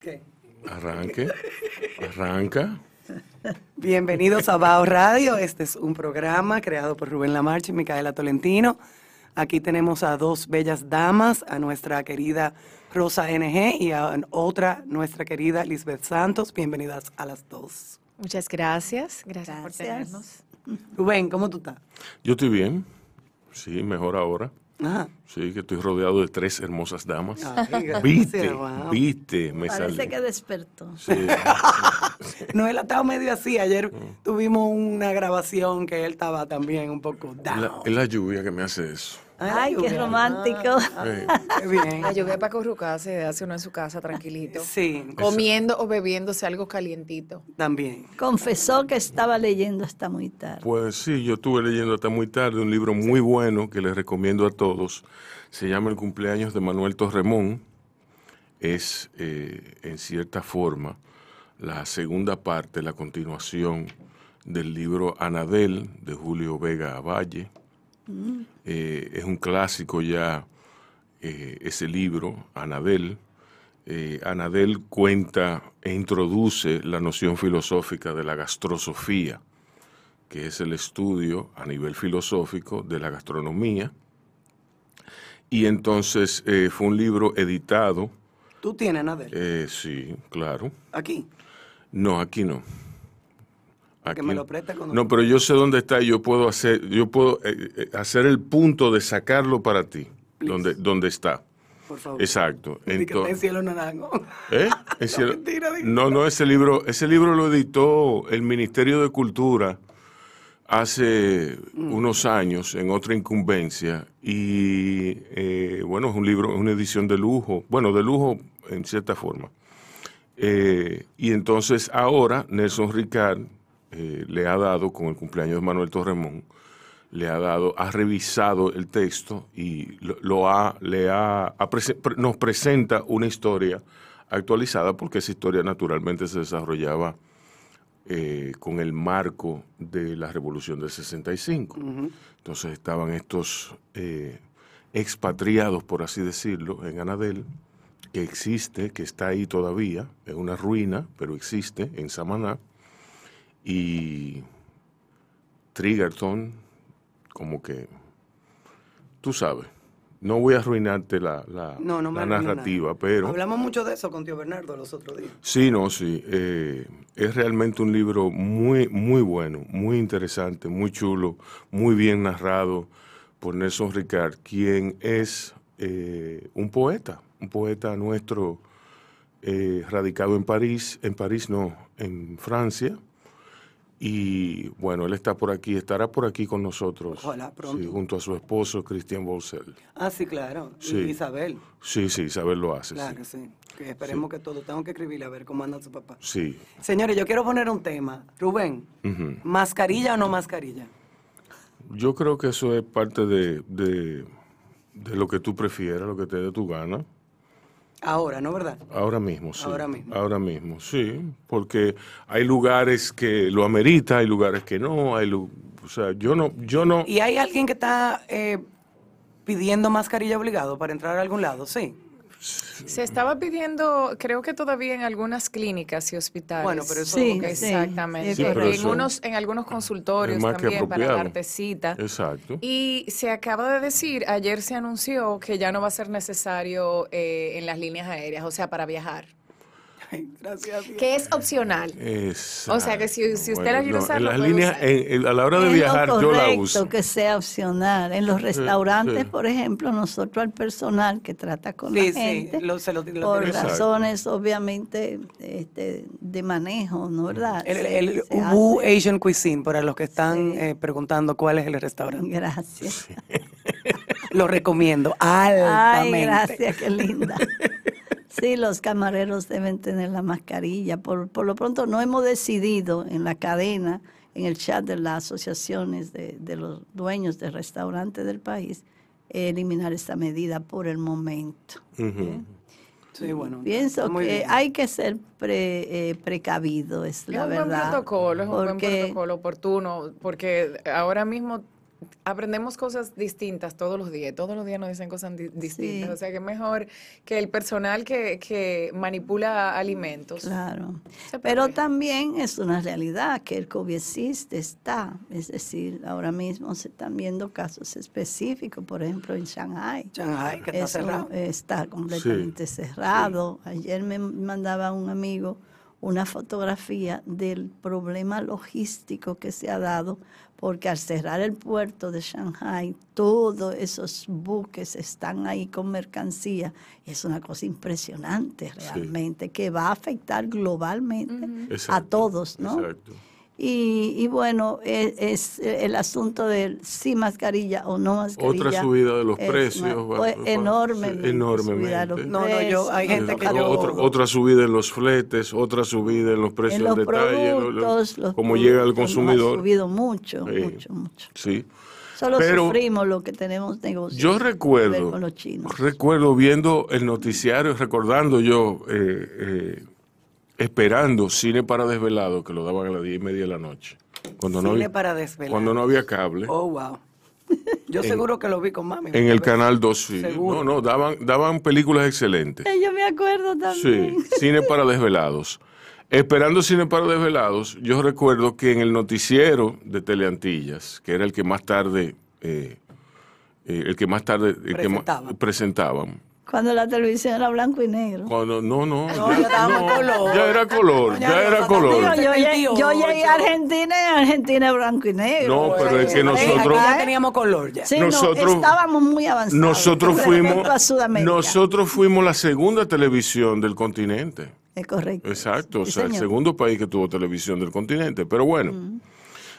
¿Qué? Arranque, arranca. Bienvenidos a Bao Radio. Este es un programa creado por Rubén Lamarche y Micaela Tolentino. Aquí tenemos a dos bellas damas, a nuestra querida Rosa NG y a otra, nuestra querida Lisbeth Santos. Bienvenidas a las dos. Muchas gracias. Gracias, por Gracias. tenernos. Rubén, ¿cómo tú estás? Yo estoy bien. Sí, mejor ahora. Ajá. Sí, que estoy rodeado de tres hermosas damas. Ay, Viste, wow. viste, me Parece salió. que despertó. Sí, No, él estaba medio así. Ayer tuvimos una grabación que él estaba también un poco down. la- es la lluvia que me hace eso. Ay, qué romántico. Eh, Qué bien. La lluvia para acurrucarse, hace uno en su casa tranquilito. Sí, Comiendo o bebiéndose algo calientito. también. Confesó que estaba leyendo hasta muy tarde. Pues sí, yo estuve leyendo hasta muy tarde un libro muy bueno que les recomiendo a todos. Se llama El cumpleaños de Manuel Torremón. Es, eh, en cierta forma, la segunda parte, la continuación del libro Anadel de Julio Vega Valle. Eh, es un clásico ya eh, ese libro, Anadel. Eh, Anadel cuenta e introduce la noción filosófica de la gastrosofía que es el estudio a nivel filosófico de la gastronomía. Y entonces eh, fue un libro editado, ¿Tú tienes, Nadel? eh, sí, claro. Aquí. No, aquí no. Que me lo cuando- No, pero yo sé dónde está y yo puedo hacer, yo puedo eh, eh, hacer el punto de sacarlo para ti, donde, donde está. Por favor. Exacto. Está en Entonces, cielo naranjo. ¿Eh? En cielo- mentira. No, no, ese libro, ese libro lo editó el Ministerio de Cultura hace Mm. unos años en otra incumbencia y eh, bueno, es un libro, es una edición de lujo, bueno, de lujo en cierta forma. Eh, y entonces ahora Nelson Ricard eh, le ha dado, con el cumpleaños de Manuel Torremón, le ha dado, ha revisado el texto y lo, lo ha, le ha, ha prese- pre- nos presenta una historia actualizada porque esa historia naturalmente se desarrollaba eh, con el marco de la Revolución del 65. Entonces estaban estos eh, expatriados, por así decirlo, en Anadel, que existe, que está ahí todavía, es una ruina, pero existe en Samaná, y Triggerton, como que, tú sabes, no voy a arruinarte la, la- No, no me la arruina narrativa, nada. pero... Hablamos mucho de eso con tío Bernardo los otros días. Sí, no, sí. eh, es realmente un libro muy, muy bueno, muy interesante, muy chulo, muy bien narrado por Nelson Ricard, quien es eh, un poeta, un poeta nuestro eh, radicado en París, en París no, en Francia. Y bueno, él está por aquí, estará por aquí con nosotros. Ojalá pronto. sí, junto a su esposo, Cristian Bolsel. Ah, sí, claro. Y. Isabel. Sí, sí, Isabel lo hace. Claro, sí. sí. Que esperemos que todo. Tengo que escribirle a ver cómo anda su papá. Sí. Señores, yo quiero poner un tema. Rubén. ¿mascarilla o no mascarilla? Yo creo que eso es parte de, de, de lo que tú prefieras, lo que te dé tu gana. Ahora, ¿no verdad? Ahora mismo, sí. Ahora mismo. Ahora mismo, sí. Porque hay lugares que lo amerita, hay lugares que no, hay lu- o sea, yo no, yo no. ¿Y hay alguien que está eh, pidiendo mascarilla obligado para entrar a algún lado? Sí. Se estaba pidiendo, creo que todavía en algunas clínicas y hospitales. Bueno, pero eso- Sí, Exactamente. es Sí, pero en, eso unos, en algunos consultorios es más que también para darte cita. Exacto. Y se acaba de decir, ayer se anunció que ya no va a ser necesario eh, en las líneas aéreas, o sea, para viajar. Ay, gracias a Dios. Que es opcional. O sea, que si- si usted la quiere usar, en las líneas, usar. en- en- a la hora de Es viajar, lo yo la correcto uso. que sea opcional. En los restaurantes, sí. por ejemplo, nosotros al personal que trata con Sí, la sí, gente, lo- se lo- lo por. Exacto. razones obviamente este, de manejo, ¿no verdad? El, Ubu. Asian Cuisine, para los que están Sí. eh, preguntando cuál es el restaurante. Gracias. Lo recomiendo Ay, altamente. gracias, qué linda. Sí, los camareros deben tener la mascarilla. Por, por lo pronto no hemos decidido en la cadena, en el chat de las asociaciones de, de los dueños de restaurantes del país, eliminar esta medida por el momento. Ujú. Sí, bueno. Pienso muy que bien. hay que ser pre- eh, precavido, es Es la un buen verdad. protocolo, es un buen protocolo oportuno, porque ahora mismo aprendemos cosas distintas todos los días. Todos los días nos dicen cosas di- distintas. O sea que es mejor que el personal que, que manipula alimentos. Claro. Pero también es una realidad que el COVID existe, está. Es decir, ahora mismo se están viendo casos específicos, por ejemplo, en Shanghai. Shanghai, que está Eso cerrado. está completamente cerrado. Ayer me mandaba un amigo una fotografía del problema logístico que se ha dado, porque al cerrar el puerto de Shanghai, todos esos buques están ahí con mercancía. Es una cosa impresionante realmente, que va a afectar globalmente a Exacto, todos, ¿no? Exacto. Y, y bueno, es, es el asunto del sí mascarilla o no mascarilla. Otra subida de los es precios. va- enormemente. enormemente. los No, no, yo- hay gente que yo- otra, otra subida en los fletes, otra subida en los precios en los de detalle, lo- lo- productos, los como llega al productos, consumidor. Ha subido mucho, Sí. mucho, mucho. Sí. Solo Pero sufrimos lo que tenemos negocios. Yo recuerdo, con los chinos. recuerdo viendo el noticiario, recordando yo, eh, eh, esperando cine para desvelado, que lo daban a las diez y media de la noche. Cuando no Cine había, para desvelar. cuando no había cable. Oh, wow. Yo seguro que lo vi con mami. En el canal 2, sí. Seguro. No, no, daban, daban películas excelentes. Eh, Yo me acuerdo Sí, también. cine para desvelados. Esperando cine para desvelados, yo recuerdo que en el noticiero de Teleantillas, que era el que más tarde, eh, eh, el que más tarde que ma- Presentaban. Cuando la televisión era blanco y negro. Cuando, no, no, No, ya color. ya era color, ya era color. Yo, llegué, yo 78. llegué a Argentina y Argentina es blanco y negro. No, pero es que nosotros, ya teníamos color ya. Sí, nosotros- no, estábamos muy avanzados. nosotros fuimos, respecto a Sudamérica. nosotros fuimos la segunda televisión del continente. Es correcto. Exacto, o sea, el segundo país que tuvo televisión del continente. Pero bueno,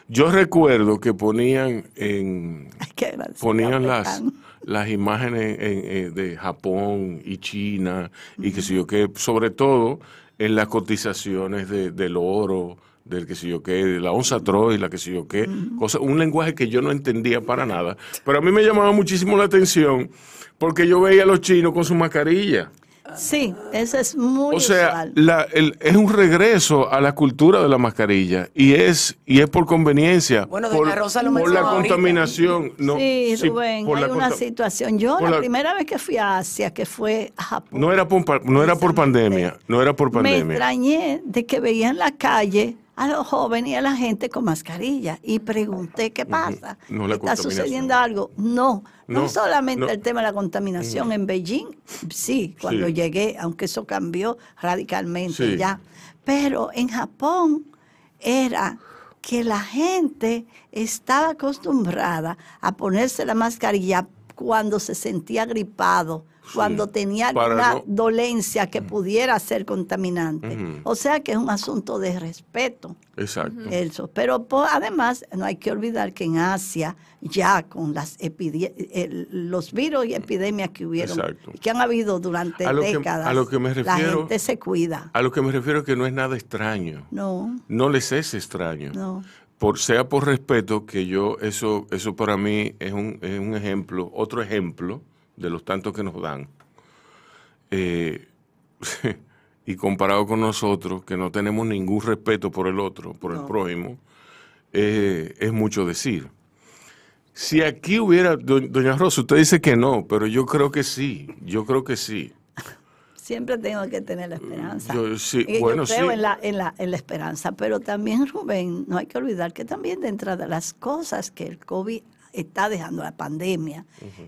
yo recuerdo que ponían en que agradecer ponían las. Las imágenes en- eh, de Japón y China y que sé yo qué, sobre todo en las cotizaciones de- del oro, del que sé yo qué, de la onza Troy, la que sé yo qué, cosa, un lenguaje que yo no entendía para nada, pero a mí me llamaba muchísimo la atención porque yo veía a los chinos con su mascarilla. Sí, eso es muy O sea, usual. la- el- es un regreso a la cultura de la mascarilla y es y es por conveniencia, Bueno, por, doña Rosa lo por la ahorita. contaminación. No, sí, sí, Rubén, por hay la una situación. Yo la, la- primera vez que fui a Asia, que fue a Japón, No era por, no era por pandemia, no era por me pandemia. extrañé de que veía en la calle a los jóvenes y a la gente con mascarilla y pregunté qué pasa. No, ¿Está sucediendo algo? No, no, No, solamente el tema de la contaminación en Beijing, sí, cuando Sí. llegué, aunque eso cambió radicalmente Sí. ya, pero en Japón era que la gente estaba acostumbrada a ponerse la mascarilla cuando se sentía gripado, cuando tenía alguna no- dolencia que pudiera ser contaminante. O sea que es un asunto de respeto. Exacto. Eso. Pero po- además, no hay que olvidar que en Asia, ya con las el- los virus y epidemias que hubieron, Exacto. que han habido durante A lo que- décadas, a lo que me la refiero- gente se cuida. A lo que me refiero es que no es nada extraño. No, No les es extraño. no. Por, sea por respeto, que yo, eso, eso para mí es un, es un ejemplo, otro ejemplo de los tantos que nos dan. Eh, y comparado con nosotros, que no tenemos ningún respeto por el otro, por el prójimo, eh, es mucho decir. Si aquí hubiera, do- doña Rosa, usted dice que no, pero yo creo que sí, yo creo que sí. Siempre tengo que tener la esperanza. Yo sí, Y yo bueno, creo sí. en, la, en, la, en la esperanza, pero también, Rubén, no hay que olvidar que también dentro de las cosas que el COVID está dejando, la pandemia,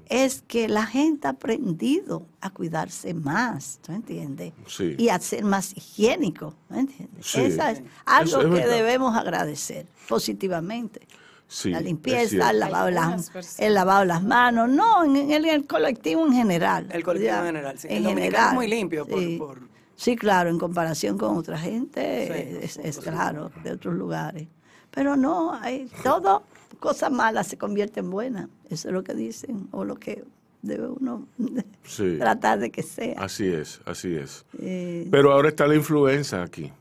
es que la gente ha aprendido a cuidarse más, ¿tú entiendes? Sí. Y a ser más higiénico, ¿tú entiendes? Sí. Esa es algo Eso es que verdad. debemos agradecer positivamente. Sí, la limpieza, el lavado, las, el lavado de las manos, no, en, en el, en el colectivo en general. El colectivo Ya, en general, sí. El En dominicano general. es muy limpio por- sí. por- Sí, claro, en comparación con otra gente, Sí, es, claro, de otros lugares. Pero no, hay todo, cosas malas se convierten en buenas. Eso es lo que dicen, o lo que debe uno Sí. tratar de que sea. Así es, así es. Eh, Pero ahora está la influenza aquí.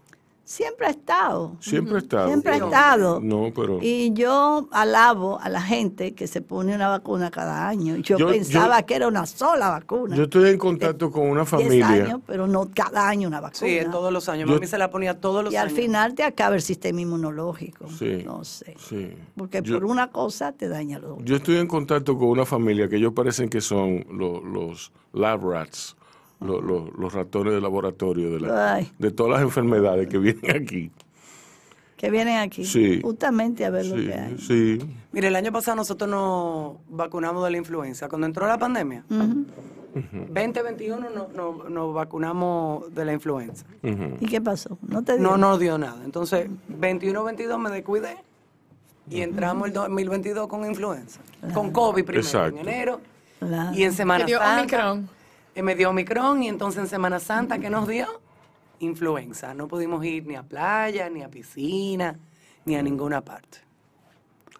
Siempre ha estado. Siempre ha estado. Siempre ha estado. No, pero... Y yo alabo a la gente que se pone una vacuna cada año. Yo, Yo- pensaba yo- que era una sola vacuna. Yo estoy en contacto con una 10 familia. años, pero no cada año una vacuna. Sí, en todos los años. Yo- Mami se la ponía todos los y al años. final te acaba el sistema inmunológico. Sí, No sé. sí. Porque Yo- por una cosa te daña lo otro. Yo estoy en contacto con una familia que ellos parecen que son lo- los lab rats, lo- lo- los ratones de laboratorio de, la- de todas las enfermedades que vienen aquí. Que vienen aquí Sí. justamente a ver lo que hay. sí. Mire, el año pasado nosotros nos vacunamos de la influenza. Cuando entró la pandemia, 2021 no- no- nos vacunamos de la influenza. ¿Y qué pasó? No te No digo. nos dio nada. Entonces, 21-22 me descuidé y entramos el 2022 con influenza. Con COVID primero, Exacto. en enero. Claro. Y en Semana dio Santa. Omicron. Eh, me dio Omicron y entonces en Semana Santa, ¿qué nos dio? Influenza. No pudimos ir ni a playa, ni a piscina, ni a ninguna parte.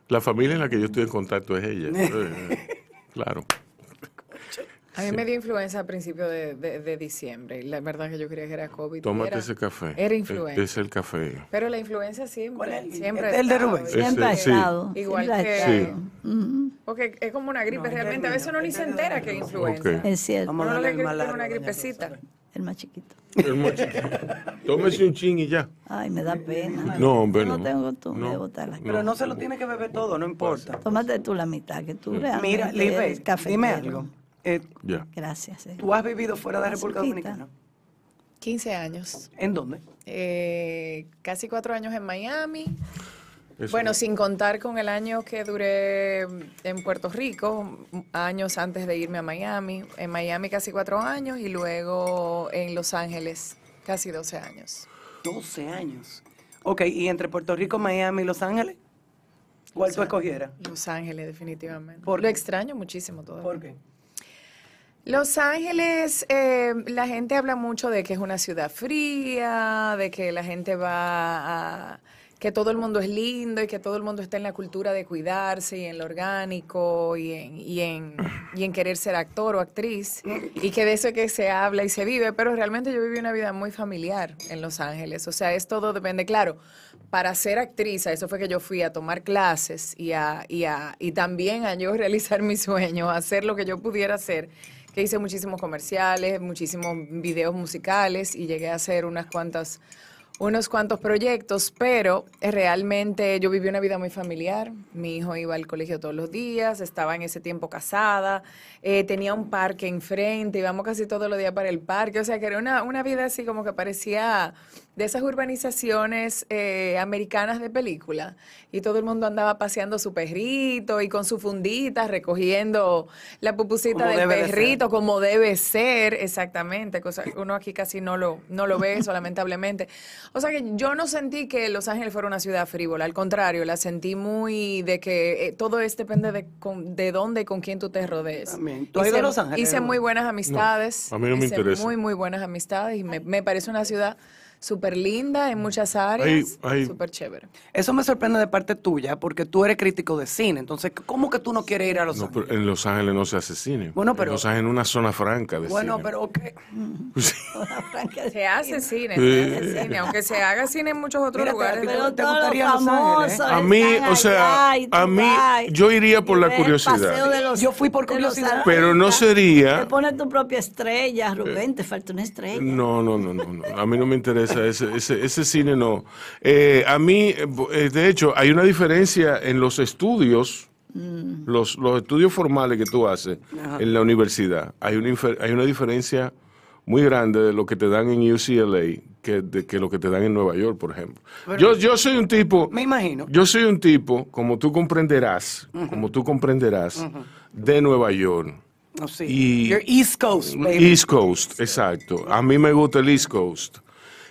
La familia en la que yo estoy en contacto es ella. Eh, claro. A mí me dio influenza a principios de, de- de diciembre. Y la verdad que yo creía que era COVID. Tómate era- ese café. Era Es- influenza. Es el café. Pero la influenza siempre. ¿Cuál es el- siempre es el de. Rubén? Siempre ha estado. Igual que-. Porque es como una gripe No, realmente. A veces uno ni se entera que es influenza. Es cierto. Uno el es largo una gripecita. El más chiquito. El más chiquito. Tómese un chin y ya. Ay, me da pena. No, hombre, Yo no. no tengo costumbre de No. botar la Pero no se lo tiene que beber todo, no importa. Tómate tú la mitad, que tú realmente Mira, cafetero. dime algo. Eh. Gracias. eh. ¿Tú has vivido fuera de la República. Dominicana? 15 años. ¿En dónde? Eh, casi cuatro años en Miami. Eso- Bueno, sin contar con el año que duré en Puerto Rico, años antes de irme a Miami. En Miami casi cuatro años y luego en Los Ángeles casi 12 años. 12 años. Ok, ¿y entre Puerto Rico, Miami y Los Ángeles? ¿Cuál tú escogieras? Los Ángeles, definitivamente. ¿Por Lo qué? extraño muchísimo todavía. ¿Por qué? Los Ángeles, eh, la gente habla mucho de que es una ciudad fría, de que la gente va a... que todo el mundo es lindo y que todo el mundo está en la cultura de cuidarse y en lo orgánico y en, y en, y en querer ser actor o actriz y que de eso es que se habla y se vive, pero realmente yo viví una vida muy familiar en Los Ángeles, o sea, es todo depende, claro, para ser actriz, eso fue que yo fui a tomar clases y, a, y, a, y también a yo realizar mi sueño, hacer lo que yo pudiera hacer, que hice muchísimos comerciales, muchísimos videos musicales y llegué a hacer unas cuantas unos cuantos proyectos, pero eh, realmente yo viví una vida muy familiar. Mi hijo iba al colegio todos los días, estaba en ese tiempo casada, eh, tenía un parque enfrente, íbamos casi todos los días para el parque, o sea que era una, una vida así como que parecía de esas urbanizaciones eh, americanas de película. Y todo el mundo andaba paseando su perrito y con su fundita, recogiendo la pupusita Como del de perrito como debe ser, exactamente, cosa uno aquí casi no lo, no lo ve, eso lamentablemente. O sea que yo no sentí que Los Ángeles fuera una ciudad frívola, al contrario, la sentí muy de que eh, todo es depende de, con- de dónde y con quién tú te rodees. También. ¿Tú has ido a Hice- Los Ángeles, Hice muy buenas amistades. a mí no me hice interesa. Muy, muy buenas amistades y me, me parece una ciudad súper linda en muchas áreas, súper chévere. Eso me sorprende de parte tuya, porque tú eres crítico de cine. Entonces, ¿cómo que tú no quieres ir a Los No, Ángeles? pero en Los Ángeles no se hace cine. Bueno, pero- En Los Ángeles es una zona franca de Bueno, cine. pero ok. Sí. Se hace cine, Sí. se hace cine, aunque se haga cine en muchos otros Mira, lugares. pero ¿Te gustaría Los Ángeles, eh? famosos A mí, o sea, allá a mí, yo iría por la curiosidad. los- Yo fui por curiosidad. Pero no sería- Te pones tu propia estrella, Rubén, te falta una estrella. No, no, no, no, no. A mí no me interesa ese, ese, ese cine, no. Eh, a mí, eh, de hecho, hay una diferencia en los estudios, los, los estudios formales que tú haces Ajá. en la universidad. Hay una, hay una diferencia muy grande de lo que te dan en UCLA que, de, que lo que te dan en Nueva York, por ejemplo. yo, yo soy un tipo... Me imagino. Yo soy un tipo, como tú comprenderás, como tú comprenderás, de Nueva York. Oh, sí. Y- You're East Coast, baby. East Coast, exacto. A mí me gusta el East Coast.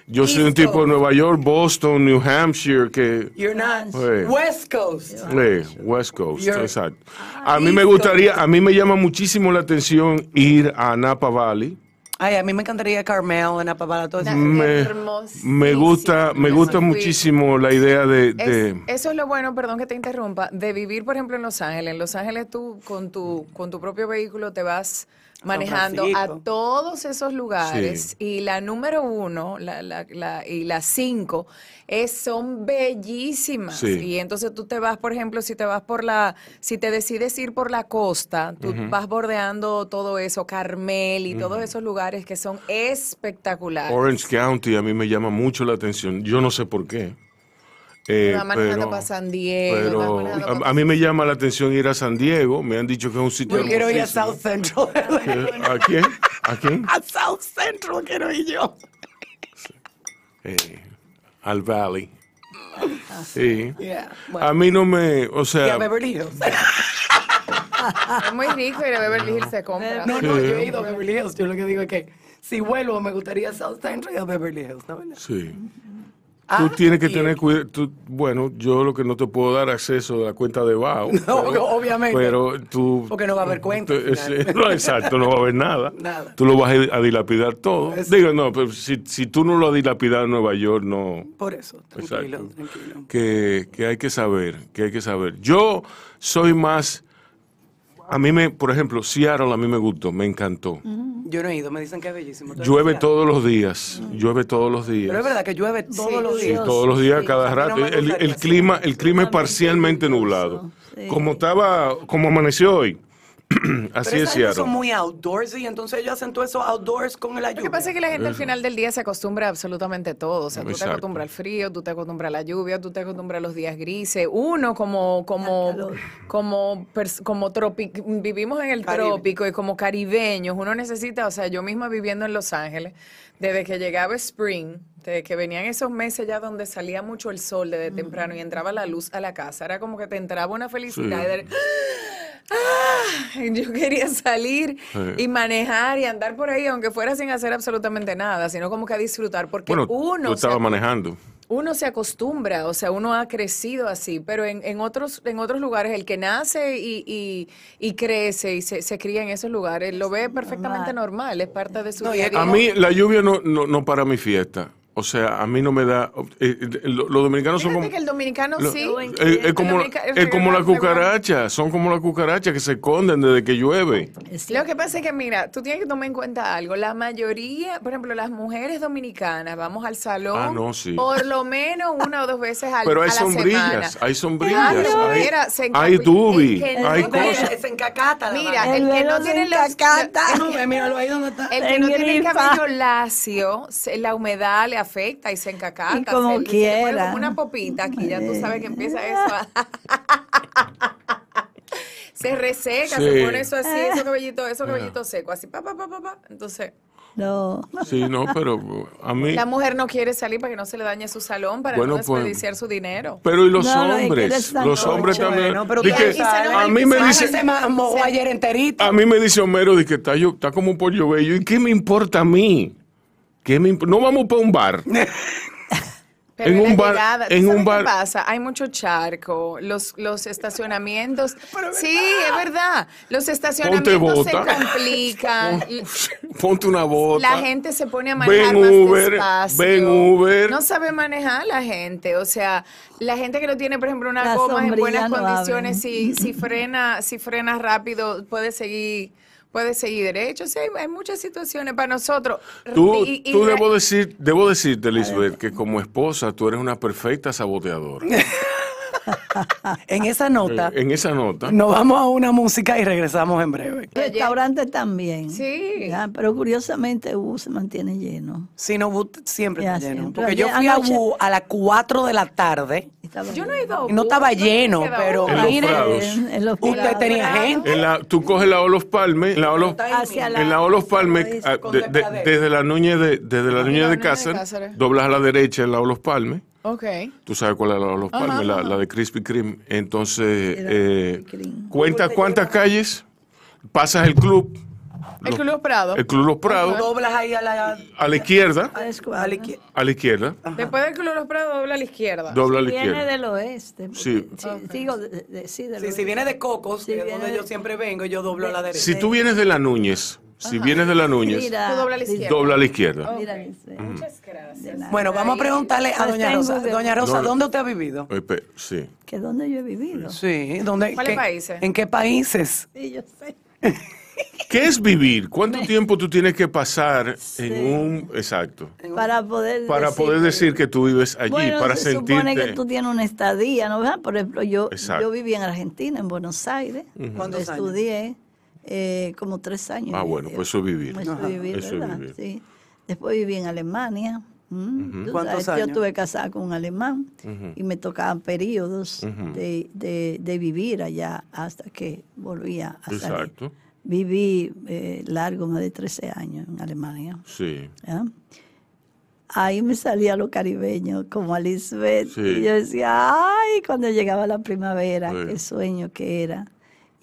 Yo soy un tipo de. Nueva York, Boston, New Hampshire, que... You're not Sí. West Coast. Eh, West Coast, You're- exacto. A mí me gustaría, a mí me llama muchísimo la atención ir a Napa Valley. Ay, a mí me encantaría Carmel, en Apabala, todo eso. Me, me gusta, me gusta muchísimo la idea de, Es- de- eso es lo bueno, perdón que te interrumpa, de vivir, por ejemplo, en Los Ángeles. En Los Ángeles tú con tu, con tu propio vehículo te vas manejando a todos esos lugares Sí. y la número uno la, la- la- y las cinco es, son bellísimas Sí. y entonces tú te vas por ejemplo si te vas por la si te decides ir por la costa tú vas bordeando todo eso Carmel y todos esos lugares que son espectaculares Orange County a mí me llama mucho la atención. Yo no sé por qué. Eh, manejando para San Diego pero a, a mí me llama la atención ir a San Diego. Me han dicho que es un sitio Yo quiero ir a. South Central. ¿A quién? ¿A quién? a South Central quiero ir yo. Eh, al Valley. Sí. Yeah. A mí no me, o y a sea, Beverly Hills. es muy rico ir a Beverly Hills se compra No, no, Sí. yo he ido a Beverly Hills. Yo lo que digo es que si vuelvo me gustaría South Central y a Beverly Hills, ¿no? ¿Verdad? sí. Ah, Tú tienes que y- tener cuidado. Bueno, yo lo que no te puedo dar acceso a la cuenta de BAO. No, obviamente. Pero tú. Porque no va a haber cuenta no, exacto, no va a haber nada. Nada. Tú lo vas a dilapidar todo. Digo, no, pero si, si tú no lo has dilapidado en Nueva York, no. Por eso, tranquilo, Exacto. tranquilo. Que, que hay que saber, que hay que saber. Yo soy más. A mí me, por ejemplo, Seattle a mí me gustó, me encantó. Yo no he ido, me dicen que es bellísimo. ¿Tú Llueve todos los días, llueve todos los días. Pero es verdad que llueve todos Sí, los Sí, días. todos los días, Sí. cada no rato. el, clima, el clima es parcialmente nublado. sí. Como estaba, como amaneció hoy. Así Pero es Seattle. son muy outdoorsy, entonces ellos hacen todo eso outdoors con la Lo lluvia. que pasa es que la gente al final del día se acostumbra a absolutamente todo. O sea, tú te Exacto. acostumbras al frío, tú te acostumbras a la lluvia, tú te acostumbras a los días grises. Uno como como como como tropi- vivimos en el Caribe. trópico y como caribeños, uno necesita, o sea, yo misma viviendo en Los Ángeles, desde que llegaba spring, desde que venían esos meses ya donde salía mucho el sol desde temprano y entraba la luz a la casa, era como que te entraba una felicidad Sí. de- ¡Ah! Yo quería salir Sí. y manejar y andar por ahí, aunque fuera sin hacer absolutamente nada, sino como que a disfrutar, porque Bueno, uno, estabas acu- manejando. uno se acostumbra, o sea, uno ha crecido así, pero en, en otros en otros lugares, el que nace y, y- y crece y se, se cría en esos lugares, lo ve perfectamente normal, es parte de su No. A mí la lluvia no, no, no para mi fiesta. O sea, a mí no me da... eh, eh, lo- los dominicanos son como... que el dominicano lo- sí. eh, es El como, dominica- el es como la cucaracha, son como la cucaracha que se esconden desde que llueve. Lo que pasa es que, mira, tú tienes que tomar en cuenta algo. La mayoría, por ejemplo, las mujeres dominicanas, vamos al salón Ah, no, sí. por lo menos una o dos veces al, Pero hay a la semana. sombrillas, hay sombrillas, Claro, hay, mira, se hay dubi, hay cosas. Se encacata la Mira, el El que no tiene que- Míralo ahí donde está. El que no tiene el cabello lacio, se- la humedad le afecta y se encacata. Y como se, se le quiera. como una popita aquí, ya tú sabes que empieza eso. se reseca, se Sí. pone eso así, esos cabellitos, esos cabellitos secos, así, pa, pa, pa, pa, pa. Entonces, No. Sí, no, pero a mí... la mujer no quiere salir para que no se le dañe su salón, para Bueno, no pues, desperdiciar su dinero. Pero y los No, hombres, los hombres también. Bueno, pero que- a mí me dice, se ayer enterito. a mí me dice Homero, que está, yo- está como un pollo bello. ¿Y qué me importa a mí? ¿Qué me no vamos para un bar. Pero En un bar- llegada, ¿tú en un bar- ¿Qué pasa? Hay mucho charco, los, los estacionamientos. Sí, es verdad. Los estacionamientos se complican. Ponte una bota. La gente se pone a manejar Ven más Uber, despacio. ven Uber. No sabe manejar la gente. O sea, la gente que no tiene, por ejemplo, unas La gomas en buenas no condiciones, si, si frena, si frena rápido, puede seguir, puede seguir derecho. Sí, hay, hay muchas situaciones para nosotros. Tú, Y- y tú debo, decir, debo decirte, Lisbeth, que como esposa tú eres una perfecta saboteadora. En esa nota, en esa nota. nos vamos a una música y regresamos en breve. Restaurantes también. Sí. Ya, pero curiosamente U se mantiene lleno. Si no, Wood siempre Ya, está lleno. siempre. Porque yo fui a anoche- Wu a las 4 de la tarde Estaba Yo no he ido a no estaba lleno, pero Uber. En los mire, usted tenía gente. En la, tú coges la Olos Palmes, la Olos, en la Olos Palmes, Hacia ah, desde la Núñez de, desde la la Núñez de Núñez de Cáceres, Cáceres. doblas a la derecha en la Olos Palmes. Ok. Tú sabes cuál es la Olos Ajá, Palmes, la, ajá. la de Krispy Kreme. Entonces, eh, cuenta cuántas calles, pasas el club, El los- Club Los Prados. el Club Los Prados, Doblas ahí a la, a la izquierda, a la izquierda. a la izquierda, Después del Club Los Prados, dobla a la izquierda. dobla a la Viene izquierda. del oeste. Sí. digo, de- de- sí, del Sí, si oeste. viene de Cocos, Sí, que es viene donde de- yo siempre vengo, yo doblo a la derecha. Si tú vienes de la Núñez, si vienes de la Núñez, Mira, Tú dobla a la izquierda. dobla a la izquierda. Muchas gracias. Bueno, vamos a preguntarle a Doña Rosa. Doña Rosa. ¿dónde usted ha vivido? Eh, Sí. ¿Que dónde yo he vivido? Sí, ¿dónde? ¿Cuáles qué- países? ¿En qué países? Sí, yo sé. ¿Qué es vivir? ¿Cuánto tiempo tú tienes que pasar Sí. en un... Exacto. Para poder Para poder decir que tú vives allí, Bueno, para se supone que tú tienes una estadía, ¿no? ¿Verdad? Por ejemplo, yo, Exacto. yo viví en Argentina, en Buenos Aires. ¿Cuántos años? Estudié eh, como tres años. Ah, bueno, pues eso es vivir. Eso vivir, Eso es ¿verdad? vivir. Sí. Después viví en Alemania. ¿Cuántos sabes, Yo años? estuve casada con un alemán y me tocaban periodos de, de- de vivir allá hasta que volvía a salir. Exacto. Viví eh, largo, más de 13 años en Alemania. Sí. ¿ya? Ahí me salía lo caribeño, como a Lisbeth. Sí. Y yo decía, ay, cuando llegaba la primavera, Sí. qué sueño que era.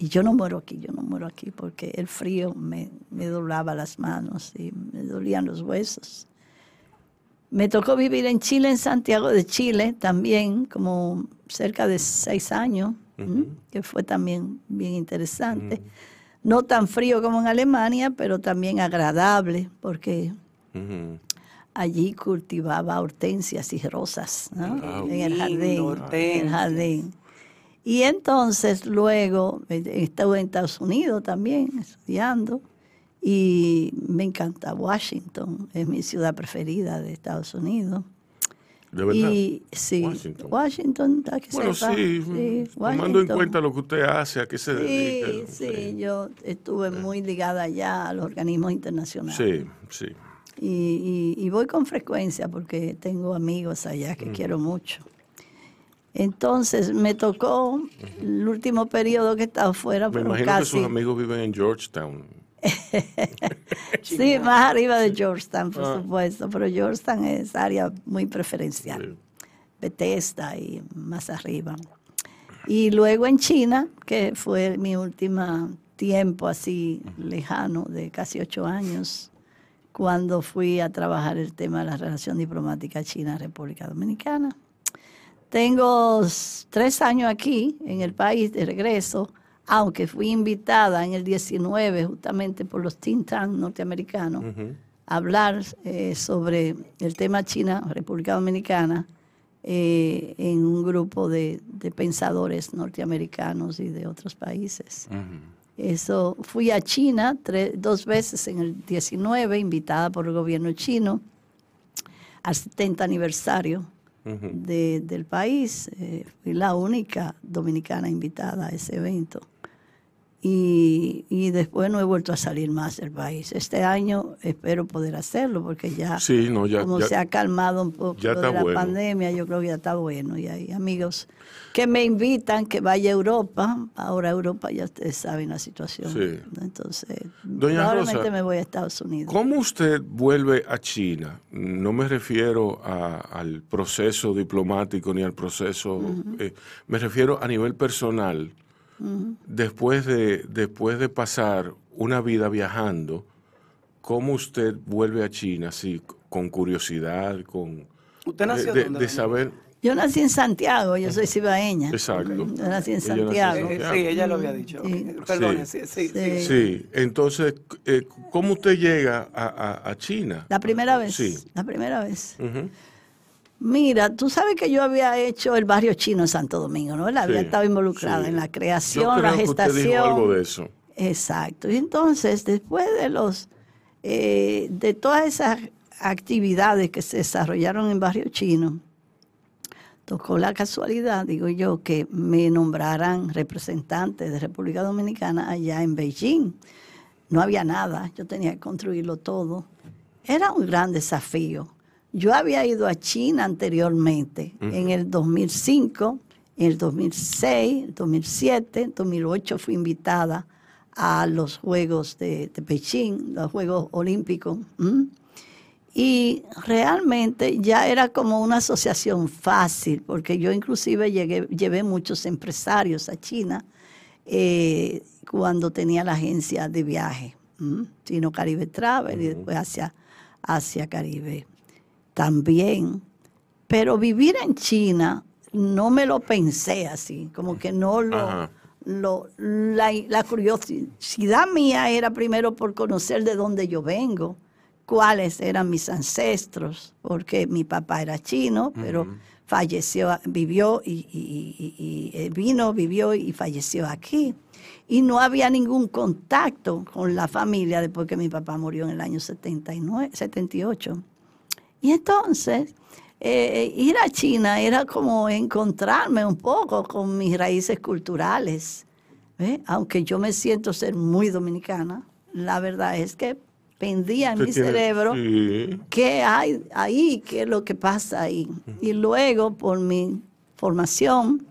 Y yo no muero aquí, yo no muero aquí, porque el frío me, me doblaba las manos y me dolían los huesos. Me tocó vivir en Chile, en Santiago de Chile, también, como cerca de seis años, que fue también bien interesante. No tan frío como en Alemania, pero también agradable, porque allí cultivaba hortensias y rosas ¿no? Ah, en el lindo, jardín. En el hortensias. jardín. Y entonces luego eh, estuve en Estados Unidos también estudiando y me encanta Washington, es mi ciudad preferida de Estados Unidos. ¿De verdad? Y sí, Washington. Washington, para que Bueno, sepa. sí, tomando en cuenta lo que usted hace, a qué se Sí, dedica. sí, yo estuve muy ligada ya a los organismos internacionales. Sí, sí. Y, y- y voy con frecuencia porque tengo amigos allá que quiero mucho. Entonces me tocó el último periodo que estaba fuera, Me pero imagino que sus amigos viven en Georgetown. sí, más arriba de Georgetown, por Ah. supuesto, pero Georgetown es área muy preferencial. Sí. Bethesda y más arriba. Y luego en China, que fue mi último tiempo así lejano, de casi ocho años, cuando fui a trabajar el tema de la relación diplomática China-República Dominicana. Tengo tres años aquí en el país de regreso, aunque fui invitada en el 19 justamente por los think tanks norteamericanos a hablar eh, sobre el tema China-República Dominicana eh, en un grupo de, de pensadores norteamericanos y de otros países. Eso, fui a China tres- dos veces en el 19, invitada por el gobierno chino al 70 aniversario de- del país. Eh, fui la única dominicana invitada a ese evento. Y, y después no he vuelto a salir más del país. Este año espero poder hacerlo porque ya, Sí, no, ya- como ya- se ha calmado un poco ya de la bueno. pandemia, yo creo que ya está bueno. Y hay amigos que me invitan que vaya a Europa. Ahora Europa ya ustedes saben la situación. Sí. Entonces, Doña probablemente Rosa, me voy a Estados Unidos. ¿Cómo usted vuelve a China? No me refiero a- al proceso diplomático ni al proceso, eh, me refiero a nivel personal. Después de después de pasar una vida viajando, ¿cómo usted vuelve a China así con curiosidad, con ¿Usted nació de, dónde, de saber? Yo nací en Santiago, yo soy cibaeña. Exacto. Yo nací en Santiago. Sí, ella lo había dicho. Sí. Eh, Perdone, sí, sí, sí. Sí. Sí, entonces, eh, ¿cómo usted llega a, a- a China? La primera vez. Sí. La primera vez. Ujú. Mira, tú sabes que yo había hecho el barrio chino en Santo Domingo, ¿no? ¿verdad? Había Sí, estado involucrada sí. en la Yo creación, la que usted dijo gestación. algo de eso. Exacto. Y entonces, después de los eh, de todas esas actividades que se desarrollaron en Barrio Chino, tocó la casualidad, digo yo, que me nombraran representante de República Dominicana allá en Beijing. No había nada, yo tenía que construirlo todo. Era un gran desafío. Yo había ido a China anteriormente, en el 2005, en el 2006, el 2007, en 2008 fui invitada a los Juegos de, de Beijing, los Juegos Olímpicos. Y realmente ya era como una asociación fácil, porque yo inclusive llegué, llevé muchos empresarios a China eh, cuando tenía la agencia de viaje, ¿m? Chino Caribe Travel y después hacia, hacia Caribe también. Pero vivir en China no me lo pensé así, como que no lo... Ajá. lo- la, la curiosidad mía era primero por conocer de dónde yo vengo, cuáles eran mis ancestros, porque mi papá era chino, pero falleció, vivió y, y- y- y, eh, vino, vivió y falleció aquí. Y no había ningún contacto con la familia después que mi papá murió en el año 79, 78. Y entonces, eh, ir a China era como encontrarme un poco con mis raíces culturales. ¿ve? Aunque yo me siento ser muy dominicana, la verdad es que pendía en mi tiene- cerebro sí. qué hay ahí, qué es lo que pasa ahí. Y luego, por mi formación,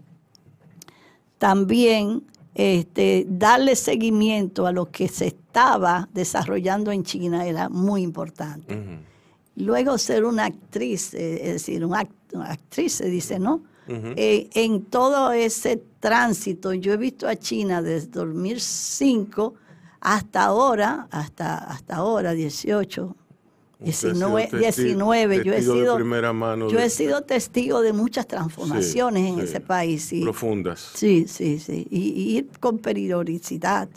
también este, darle seguimiento a lo que se estaba desarrollando en China era muy importante. Ujú. Luego ser una actriz, eh, es decir, act- una actriz se dice, ¿no? Eh, en todo ese tránsito, yo he visto a China desde 2005 hasta ahora, hasta, hasta ahora, 18, Usted ha sido 19, testi- 19 yo he sido, primera mano yo de- he sido testigo de muchas transformaciones en sí. ese país. y- Profundas. Sí, sí, sí. Y, y ir con periodicidad,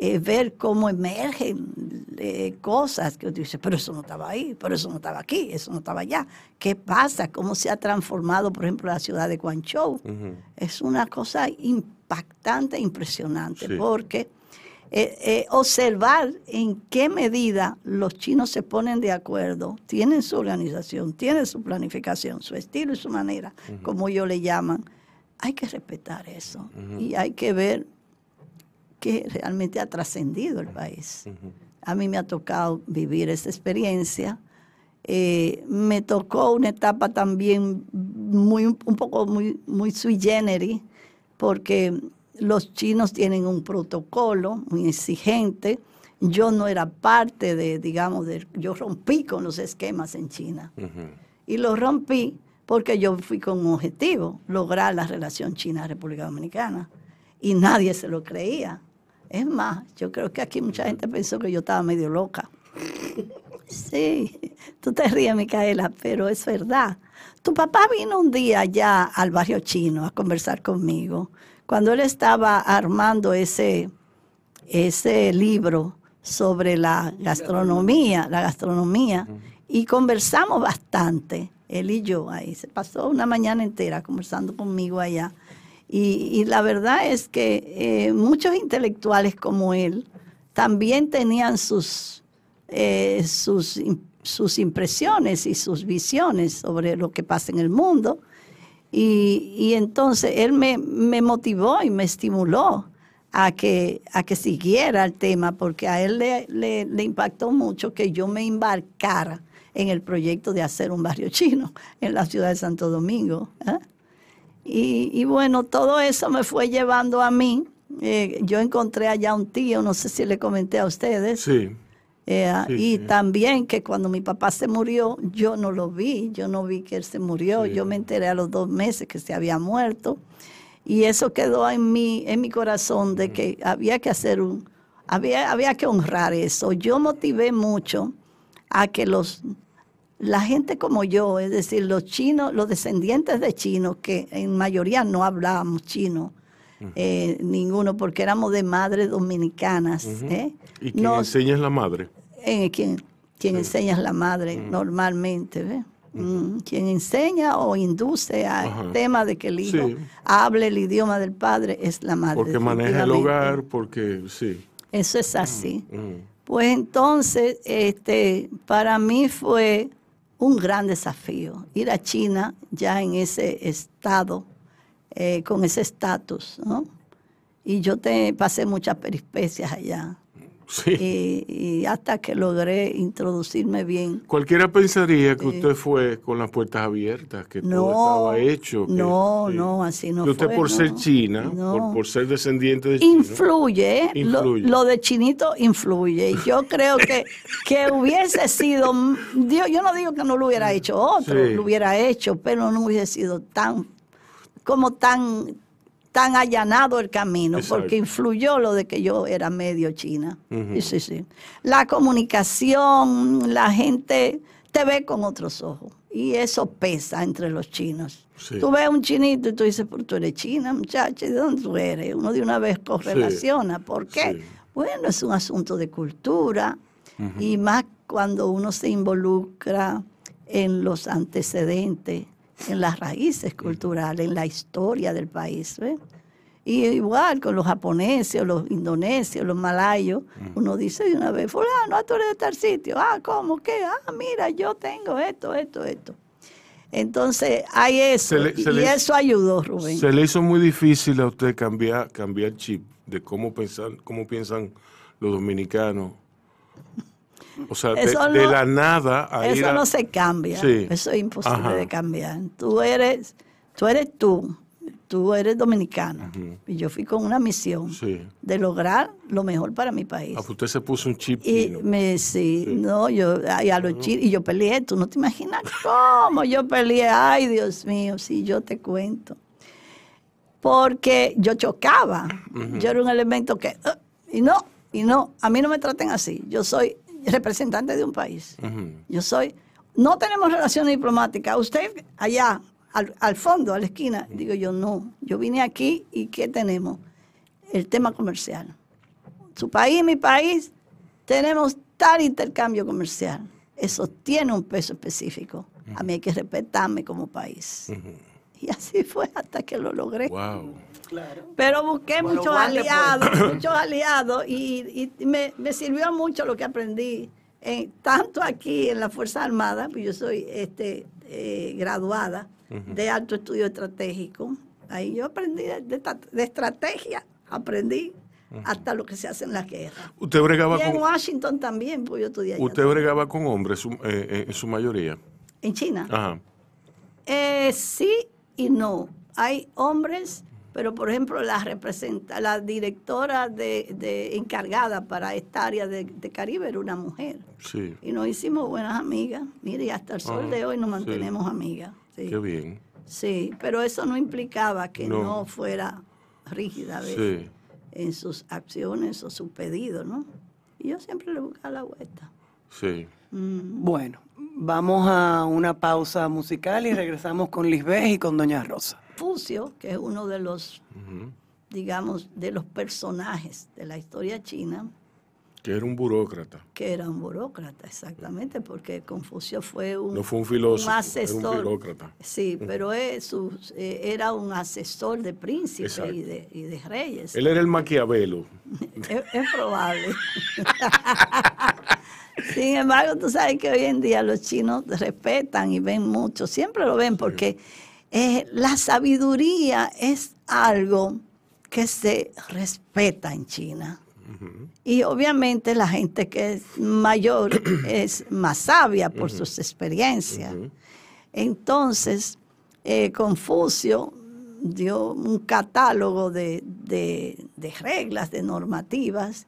eh, ver cómo emergen eh, cosas que uno dice, pero eso no estaba ahí, pero eso no estaba aquí, eso no estaba allá. ¿Qué pasa? ¿Cómo se ha transformado, por ejemplo, la ciudad de Guangzhou? Es una cosa impactante, impresionante, Sí. porque eh, eh, observar en qué medida los chinos se ponen de acuerdo, tienen su organización, tienen su planificación, su estilo y su manera, como ellos le llaman, hay que respetar eso y hay que ver que realmente ha trascendido el país. A mí me ha tocado vivir esa experiencia. Eh, me tocó una etapa también muy un poco muy muy sui generis porque los chinos tienen un protocolo muy exigente. Yo no era parte de, digamos, de, yo rompí con los esquemas en China. Y lo rompí porque yo fui con un objetivo, lograr la relación China-República Dominicana. Y nadie se lo creía. Es más, yo creo que aquí mucha gente pensó que yo estaba medio loca. Sí, tú te ríes, Micaela, pero es verdad. Tu papá vino un día ya al barrio chino a conversar conmigo, cuando él estaba armando ese, ese libro sobre la gastronomía, la gastronomía, y conversamos bastante, él y yo ahí. Se pasó una mañana entera conversando conmigo allá. Y, la verdad es que eh, muchos intelectuales como él también tenían sus, eh, sus, im- sus impresiones y sus visiones sobre lo que pasa en el mundo. Y, y entonces él me, me motivó y me estimuló a que, a que siguiera el tema, porque a él le, le- impactó mucho que yo me embarcara en el proyecto de hacer un barrio chino en la ciudad de Santo Domingo. ¿eh? Y, y bueno, todo eso me fue llevando a mí. Eh, yo encontré allá un tío, no sé si le comenté a ustedes, Sí. eh, Sí, y sí. también que cuando mi papá se murió, yo no lo vi, yo no vi que él se murió, Sí. yo me enteré a los dos meses que se había muerto. Y eso quedó en mi, en mi corazón de que había que hacer un, había, había que honrar eso. Yo motivé mucho a que los, la gente como yo, es decir, los chinos, los descendientes de chinos, que en mayoría no hablábamos chino, eh, ninguno, porque éramos de madres dominicanas. ¿eh? ¿Y quién Nos- enseña es la madre? eh, quien, quien enseña es la madre normalmente, ¿ve? Mm, Quien enseña o induce al tema de que el hijo Sí. hable el idioma del padre es la madre. Porque maneja el hogar, porque sí. Eso es así. Ujú. Pues entonces, este, para mí fue un gran desafío ir a China ya en ese estado, eh, con ese estatus, ¿no? Y yo te pasé muchas peripecias allá. Sí. Y, y hasta que logré introducirme bien. Cualquiera pensaría que usted fue con las puertas abiertas, que todo No, estaba hecho. que- no, no, así no Que usted fue, por ser china, no. por, por ser descendiente de chino. Influye, ¿eh? Lo- Influye. Lo, de chinito influye. Y yo creo que, que hubiese sido, yo, yo no digo que no lo hubiera hecho otro, Sí. lo hubiera hecho, pero no hubiese sido tan, como tan, tan allanado el camino, Exacto. porque influyó lo de que yo era medio china. Sí, sí, sí. La comunicación, la gente te ve con otros ojos. Y eso pesa entre los chinos. Sí. Tú ves un chinito y tú dices, pero tú eres china, muchacha, ¿y de dónde tú eres? Uno de una vez correlaciona. ¿Por qué? Bueno, es un asunto de cultura y más cuando uno se involucra en los antecedentes, en las raíces culturales, en la historia del país. ¿ves? Y igual con los japoneses, los indonesios, los malayos, uno dice de una vez, fulano, tú eres de tal sitio. Ah, ¿cómo? ¿Qué? Ah, mira, yo tengo esto, esto, esto. Entonces, hay eso. Le- y le- eso ayudó, Rubén. Se le hizo muy difícil a usted cambiar, cambiar el chip de cómo pensar, cómo piensan los dominicanos. O sea, de, no- la nada a ir Eso a- no se cambia. Sí. Eso es imposible Ajá. de cambiar. Tú eres, tú eres tú. Tú eres dominicano. Y yo fui con una misión Sí. de lograr lo mejor para mi país. Ah, pues usted se puso un chip Y chino. me sí, no, yo ay, a los chi- y yo peleé, tú no te imaginas cómo yo peleé, ay Dios mío, si yo te cuento. Porque yo chocaba. Yo era un elemento que "Ah", y no, y no, a mí no me traten así. Yo soy representante de un país. Yo soy no tenemos relaciones diplomáticas. Usted allá al, al fondo, a la esquina, digo yo no. Yo vine aquí y ¿qué tenemos? El tema comercial su país, mi país, tenemos tal intercambio comercial. Eso tiene un peso específico. A mí hay que respetarme como país. Y así fue hasta que lo logré. Wow. Claro. Pero busqué los muchos aliados, muchos aliados y, y me, me sirvió mucho lo que aprendí, tanto aquí en la Fuerza Armada, pues yo soy este, eh, graduada de alto estudio estratégico. Ahí yo aprendí de, de esta- de estrategia, aprendí hasta lo que se hace en la guerra. Usted bregaba Y en con, Washington también, pues yo estudié allá. usted bregaba con hombres su- eh, eh, en su mayoría. En China. Ajá. Eh, sí y no. Hay hombres, pero por ejemplo la representa, la directora de, de encargada para esta área de, de Caribe era una mujer. Sí. Y nos hicimos buenas amigas. Mire, y hasta el sol Ajá, de hoy nos sí. mantenemos amigas. Sí. Qué bien. Sí, pero eso no implicaba que No. no, fuera rígida. Sí. en sus acciones o sus pedidos, ¿no? Y yo siempre le buscaba la vuelta. Sí. Bueno, vamos a una pausa musical y regresamos con Lisbeth y con Doña Rosa. Fucio, que es uno de los, digamos, de los personajes de la historia china, Que era un burócrata. que era un burócrata, exactamente, porque Confucio fue un, No fue un filósofo, era un asesor. burócrata. Sí, pero es su- eh, era un asesor de príncipes y de, y de reyes. Él era el Maquiavelo. Es, es probable. Sin embargo, tú sabes que hoy en día los chinos respetan y ven mucho, siempre lo ven porque eh, la sabiduría es algo que se respeta en China. Y obviamente la gente que es mayor es más sabia por sus experiencias. Entonces, eh, Confucio dio un catálogo de, de- de reglas, de normativas,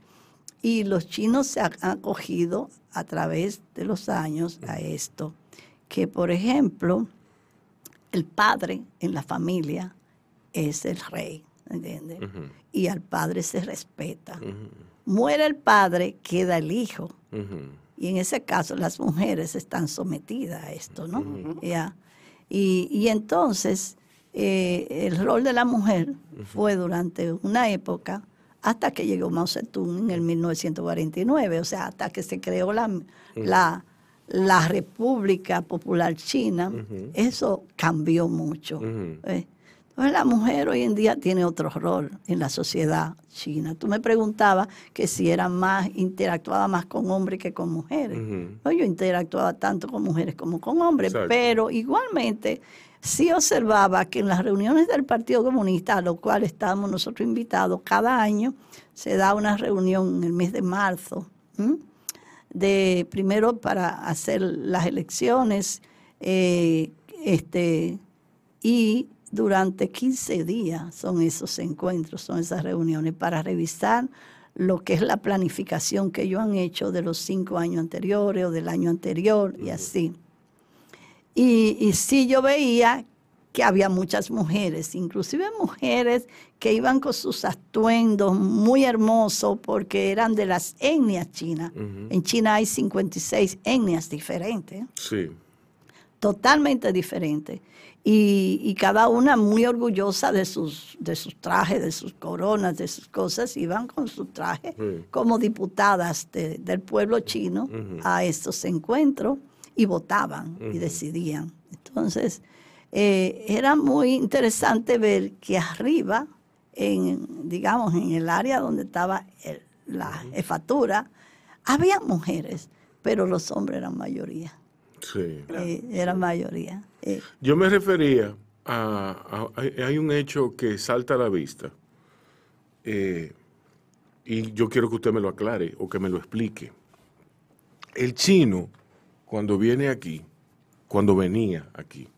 y los chinos se han acogido a través de los años a esto. Que, por ejemplo, el padre en la familia es el rey, ¿entiendes? Y al padre se respeta. Muere el padre, queda el hijo. Y en ese caso las mujeres están sometidas a esto, ¿no? Ya. Y, y entonces eh, el rol de la mujer fue durante una época hasta que llegó Mao Zedong en el 1949, o sea, hasta que se creó la, la, la República Popular China, eso cambió mucho. ¿eh? Entonces la mujer hoy en día tiene otro rol en la sociedad china. Tú me preguntabas que si era más, interactuaba más con hombres que con mujeres. No, yo interactuaba tanto con mujeres como con hombres, Exacto. pero igualmente sí observaba que en las reuniones del Partido Comunista, a lo cual estábamos nosotros invitados, cada año se da una reunión en el mes de marzo, ¿m? de primero para hacer las elecciones, eh, este, y durante 15 días son esos encuentros, son esas reuniones para revisar lo que es la planificación que ellos han hecho de los cinco años anteriores o del año anterior y así. Y, y sí yo veía que había muchas mujeres, inclusive mujeres que iban con sus atuendos muy hermosos porque eran de las etnias chinas. En China hay 56 etnias diferentes Sí. totalmente diferente. Y, y cada una muy orgullosa de sus, de sus trajes, de sus coronas, de sus cosas, iban con su traje como diputadas de- del pueblo chino a estos encuentros y votaban y decidían. Entonces, eh, era muy interesante ver que arriba, en, digamos, en el área donde estaba el- la jefatura, había mujeres, pero los hombres eran mayoría. Sí. eh, eran mayoría. eh. Yo me refería a, hay un hecho que salta a la vista eh, y yo quiero que usted me lo aclare o que me lo explique. El chino, cuando viene aquí, cuando venía aquí,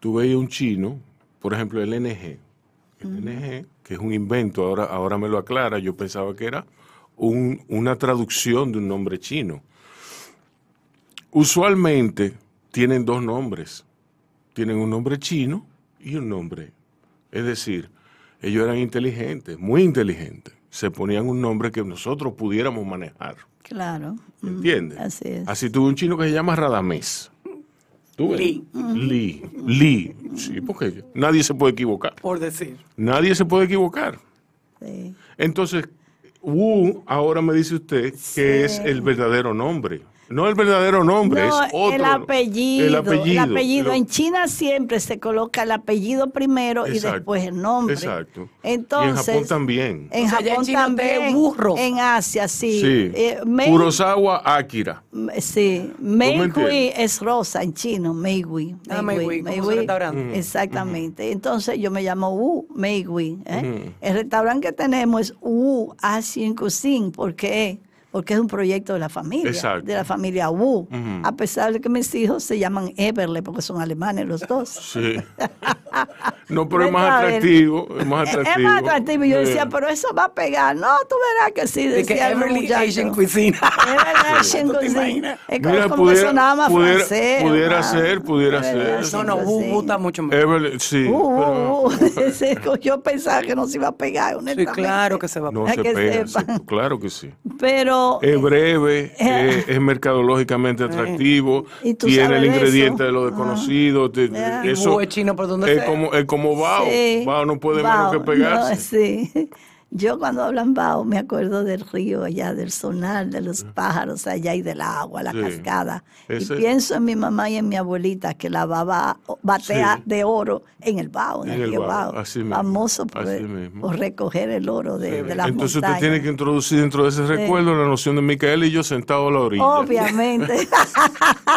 tú veías un chino, por ejemplo, el NG, el NG, que es un invento, ahora, ahora me lo aclara, yo pensaba que era un- una traducción de un nombre chino. Usualmente tienen dos nombres. Tienen un nombre chino y un nombre. Es decir, ellos eran inteligentes, muy inteligentes. Se ponían un nombre que nosotros pudiéramos manejar. Claro. ¿Entiendes? Así es. Así tuve un chino que se llama Radamés. ¿Tú ves? Lee. Lee. Lee. Sí, porque nadie se puede equivocar. Por decir. Nadie se puede equivocar. sí. Entonces, Wu, ahora me dice usted que es el verdadero nombre. No el verdadero nombre, No, es otro. el apellido. El apellido. el apellido. En China siempre se coloca el apellido primero y después el nombre. Exacto. Entonces, y en Japón también. En O sea, ya en Japón también. burro. En Asia, sí. Sí. Eh, Mei- Kurosawa Akira. Sí, me Meigui es rosa en chino, Meigui. Ah, Meigui, restaurante. Exactamente. Entonces yo me llamo Wu Meigui. ¿eh? El restaurante que tenemos es Wu Asian Cuisine. ¿Por qué? Porque es un proyecto de la familia, Exacto. de la familia Wu. Ujú. A pesar de que mis hijos se llaman Everle porque son alemanes los dos. Sí. No, pero es más atractivo. Es más atractivo. Es más atractivo. Y yo Sí. decía, pero eso va a pegar. No, tú verás que sí. Decía Everly. Asian Cuisine. Everly Asian ¿Tú te Cuisine. Es como, Mira, como pudiera- que sonaba más pudiera- francés. pudiera más- ser, pudiera Everly ser. No, no, Wu, está mucho mejor. Everly- sí. Uh, uh, uh. Yo pensaba que no se iba a pegar, Sí, honestamente. claro que se va a no Hay se que pega. sepan. sí, claro que sí. Pero Es breve, Eh. es, es mercadológicamente atractivo, Y tú tiene sabes el ingrediente eso. de lo desconocido. te- Ya. Y eso es chino por donde es sea. como, es como Bao. Sí. Bao no puede Bao, menos que pegarse. no, sí. Yo cuando hablan Bao me acuerdo del río allá, del sonar, de los pájaros allá y del agua, la Sí. cascada. Ese- Y pienso en mi mamá y en mi abuelita que lavaba batea Sí. de oro en el Bao, en, En el el río Bao, Bao. así mismo, famoso por, así mismo. por recoger el oro de, de las Entonces usted tiene que introducir dentro de ese recuerdo la noción de Micael y yo sentados a la orilla. Obviamente.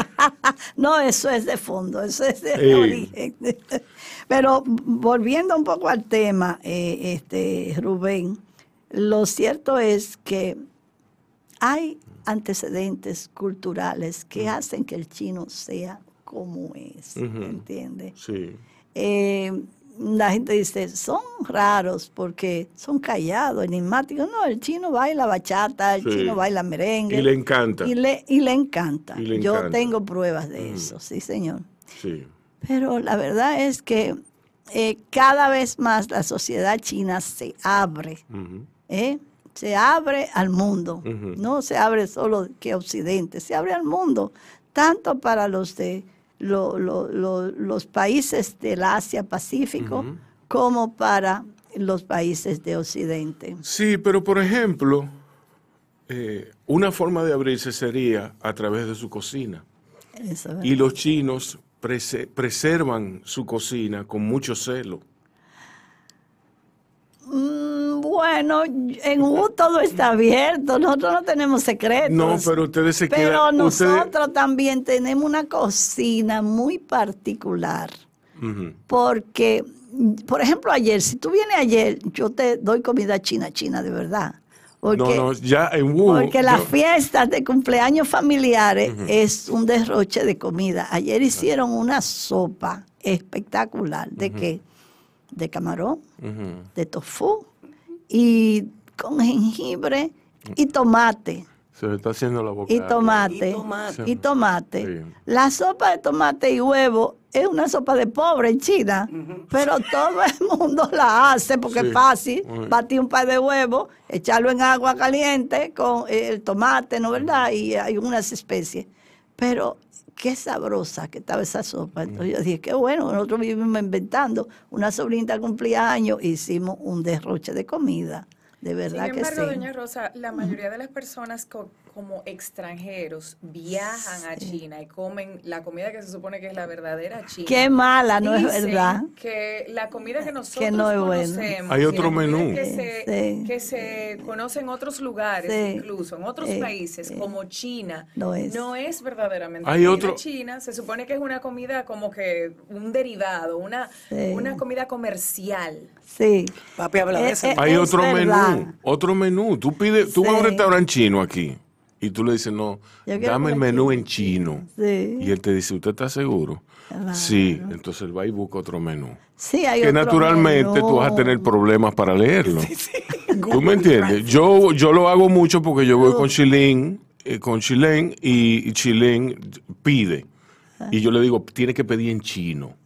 no, eso es de fondo, eso es de Sí. origen. Pero volviendo un poco al tema, eh, este Rubén, lo cierto es que hay antecedentes culturales que hacen que el chino sea como es, Ujú. ¿entiendes? Sí. eh, la gente dice, son raros porque son callados, enigmáticos. No, el chino baila bachata, el Sí. chino baila merengue. Y le encanta. Y le, y le encanta. Y le Yo encanta. tengo pruebas de eso, sí, señor. Sí. Pero la verdad es que eh, cada vez más la sociedad china se abre. ¿eh? se abre al mundo. No se abre solo que Occidente, se abre al mundo, tanto para los de lo- lo- lo- los países del Asia Pacífico como para los países de Occidente. Sí, pero por ejemplo, eh, una forma de abrirse sería a través de su cocina. Y los chinos preservan su cocina con mucho celo. Mm, bueno, en U todo está abierto, nosotros no tenemos secretos. No, pero ustedes se Pero quedan... ustedes- nosotros también tenemos una cocina muy particular, porque, por ejemplo, ayer, si tú vienes ayer, yo te doy comida china, china de verdad. Porque, no, no, ya en Wu... porque las yo- fiestas de cumpleaños familiares es un derroche de comida. Ayer hicieron una sopa espectacular. ¿De qué? De camarón, de tofu y con jengibre y tomate. Se me está haciendo la boca. Y tomate. Y tomate. Y tomate. Sí. La sopa de tomate y huevo es una sopa de pobre en China, pero todo el mundo la hace porque Sí. es fácil. Ujú. Batir un par de huevos, echarlo en agua caliente con el tomate, ¿no verdad? Y hay unas especies. Pero qué sabrosa que estaba esa sopa. Entonces yo dije, qué bueno, nosotros vivimos inventando. Una sobrinita cumplía años, hicimos un derroche de comida. De verdad Sin embargo, que sí. doña Rosa, la mayoría de las personas co- como extranjeros viajan a China y comen la comida que se supone que es la verdadera China. Qué mala, no es verdad. Que la comida que nosotros no es buena. conocemos, Hay otro menú. Que se, Sí. que se conoce en otros lugares, Sí. incluso en otros Sí. países, Sí. como China, No es. verdaderamente Hay otro- china. Se supone que es una comida como que un derivado, una, Sí. una comida comercial. Sí. Papi habla de Eh, eso. eh, Hay es otro verdad. menú, otro menú. Tú pides, tú vas a un restaurante chino aquí y tú le dices, no, dame el menú en chino. Sí. Y él te dice, ¿usted está seguro? Claro. Sí, entonces él va y busca otro menú. Sí, hay que otro naturalmente tú vas a menú. tener problemas para leerlo. ¿Tú me entiendes? Yo, yo lo hago mucho porque yo voy con Chilín, eh, con Chilén y, y Chilén pide. Y yo le digo, tiene que pedir en chino.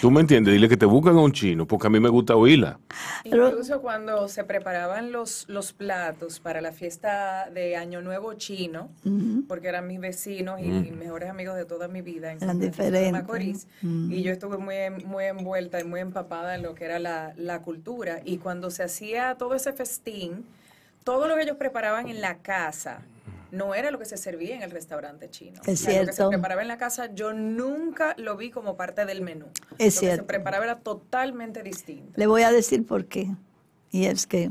¿Tú me entiendes? Dile que te buscan a un chino, porque a mí me gusta oírla. Incluso cuando se preparaban los, los platos para la fiesta de Año Nuevo chino, porque eran mis vecinos y mejores amigos de toda mi vida en San Eran Francisco de diferentes. Macorís, y yo estuve muy, muy envuelta y muy empapada en lo que era la, la cultura. Y cuando se hacía todo ese festín, todo lo que ellos preparaban en la casa no era lo que se servía en el restaurante chino. Es O sea, Lo que se cierto. preparaba en la casa yo nunca lo vi como parte del menú. Es lo que cierto. se preparaba era totalmente distinto. Le voy a decir por qué. Y es que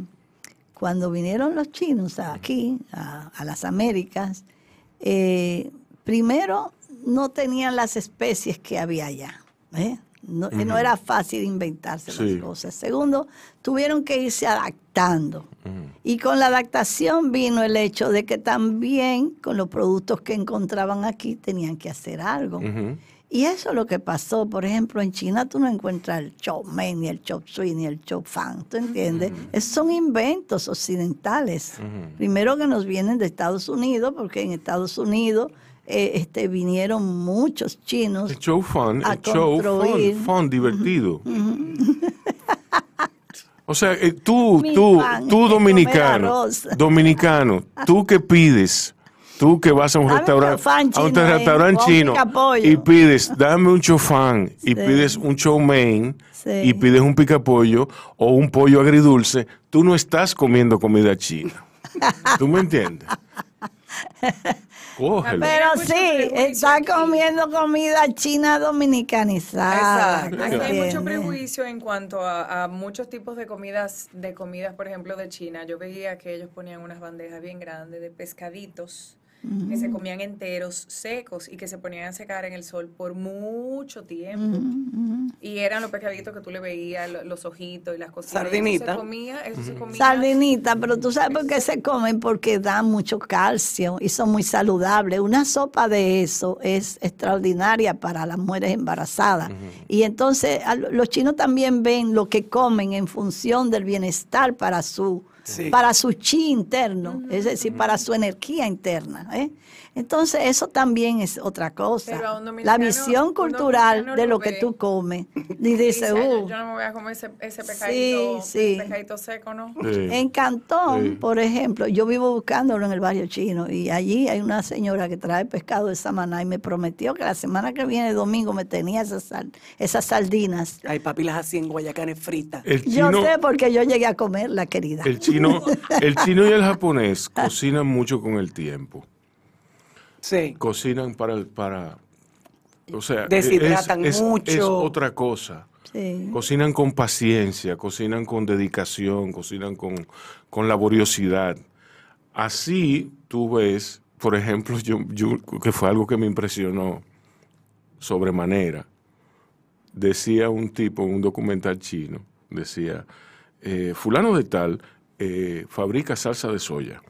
cuando vinieron los chinos aquí, a, a las Américas, eh, primero no tenían las especies que había allá. ¿eh? No, no era fácil inventarse Sí. las cosas. Segundo, tuvieron que irse adaptando. Y con la adaptación vino el hecho de que también con los productos que encontraban aquí tenían que hacer algo. Y eso es lo que pasó. Por ejemplo, en China tú no encuentras el chop mein, ni el chop suey, ni el chop fan. ¿Tú entiendes? Esos son inventos occidentales. Primero que nos vienen de Estados Unidos, porque en Estados Unidos eh, este, vinieron muchos chinos. El show fun, a el show fun, divertido. O sea, eh, tú, Mi tú, pan, tú dominicano, dominicano, tú que pides, tú que vas a un restaurante, a un ahí, restaurante chino y pides, dame un chofán y pides un chow mein Sí. y pides un picapollo o un pollo agridulce, tú no estás comiendo comida china. ¿Tú me entiendes? Cógelo. Pero sí, está aquí. comiendo comida china dominicanizada. Exacto. Aquí hay mucho prejuicio en cuanto a, a muchos tipos de comidas, de comidas, por ejemplo, de China. Yo veía que ellos ponían unas bandejas bien grandes de pescaditos que se comían enteros, secos y que se ponían a secar en el sol por mucho tiempo. Y eran los pescaditos que tú le veías, lo- los ojitos y las eso Sardinita. se comía, eso se comía. Sardinita, pero tú sabes por qué se comen, porque dan mucho calcio y son muy saludables. Una sopa de eso es extraordinaria para las mujeres embarazadas. Y entonces los chinos también ven lo que comen en función del bienestar para su, Sí. para su chi interno, es decir, para su energía interna. ¿eh? Entonces eso también es otra cosa. Pero a un La visión cultural de lo lo que tú comes. Y Dice, dice, "Ay, yo, uh, yo no me voy a comer ese, ese pescadito, sí. pescadito seco, ¿no? Sí. En Cantón, Sí. por ejemplo, yo vivo buscándolo en el barrio chino y allí hay una señora que trae pescado de Samaná y me prometió que la semana que viene, domingo, me tenía esas, sal- esas sardinas. Ay, papi las hacía en guayacanes fritas. El Yo sé porque yo llegué a comerla, querida. el chino, el chino y el japonés cocinan mucho con el tiempo. Sí. cocinan para, para o sea, Deshidratan es, es- mucho. es otra cosa. Sí. Cocinan con paciencia, cocinan con dedicación, cocinan con, con laboriosidad. Así tú ves, por ejemplo, yo, yo- que fue algo que me impresionó sobremanera. Decía un tipo en un documental chino, decía, eh, fulano de tal eh, fabrica salsa de soya.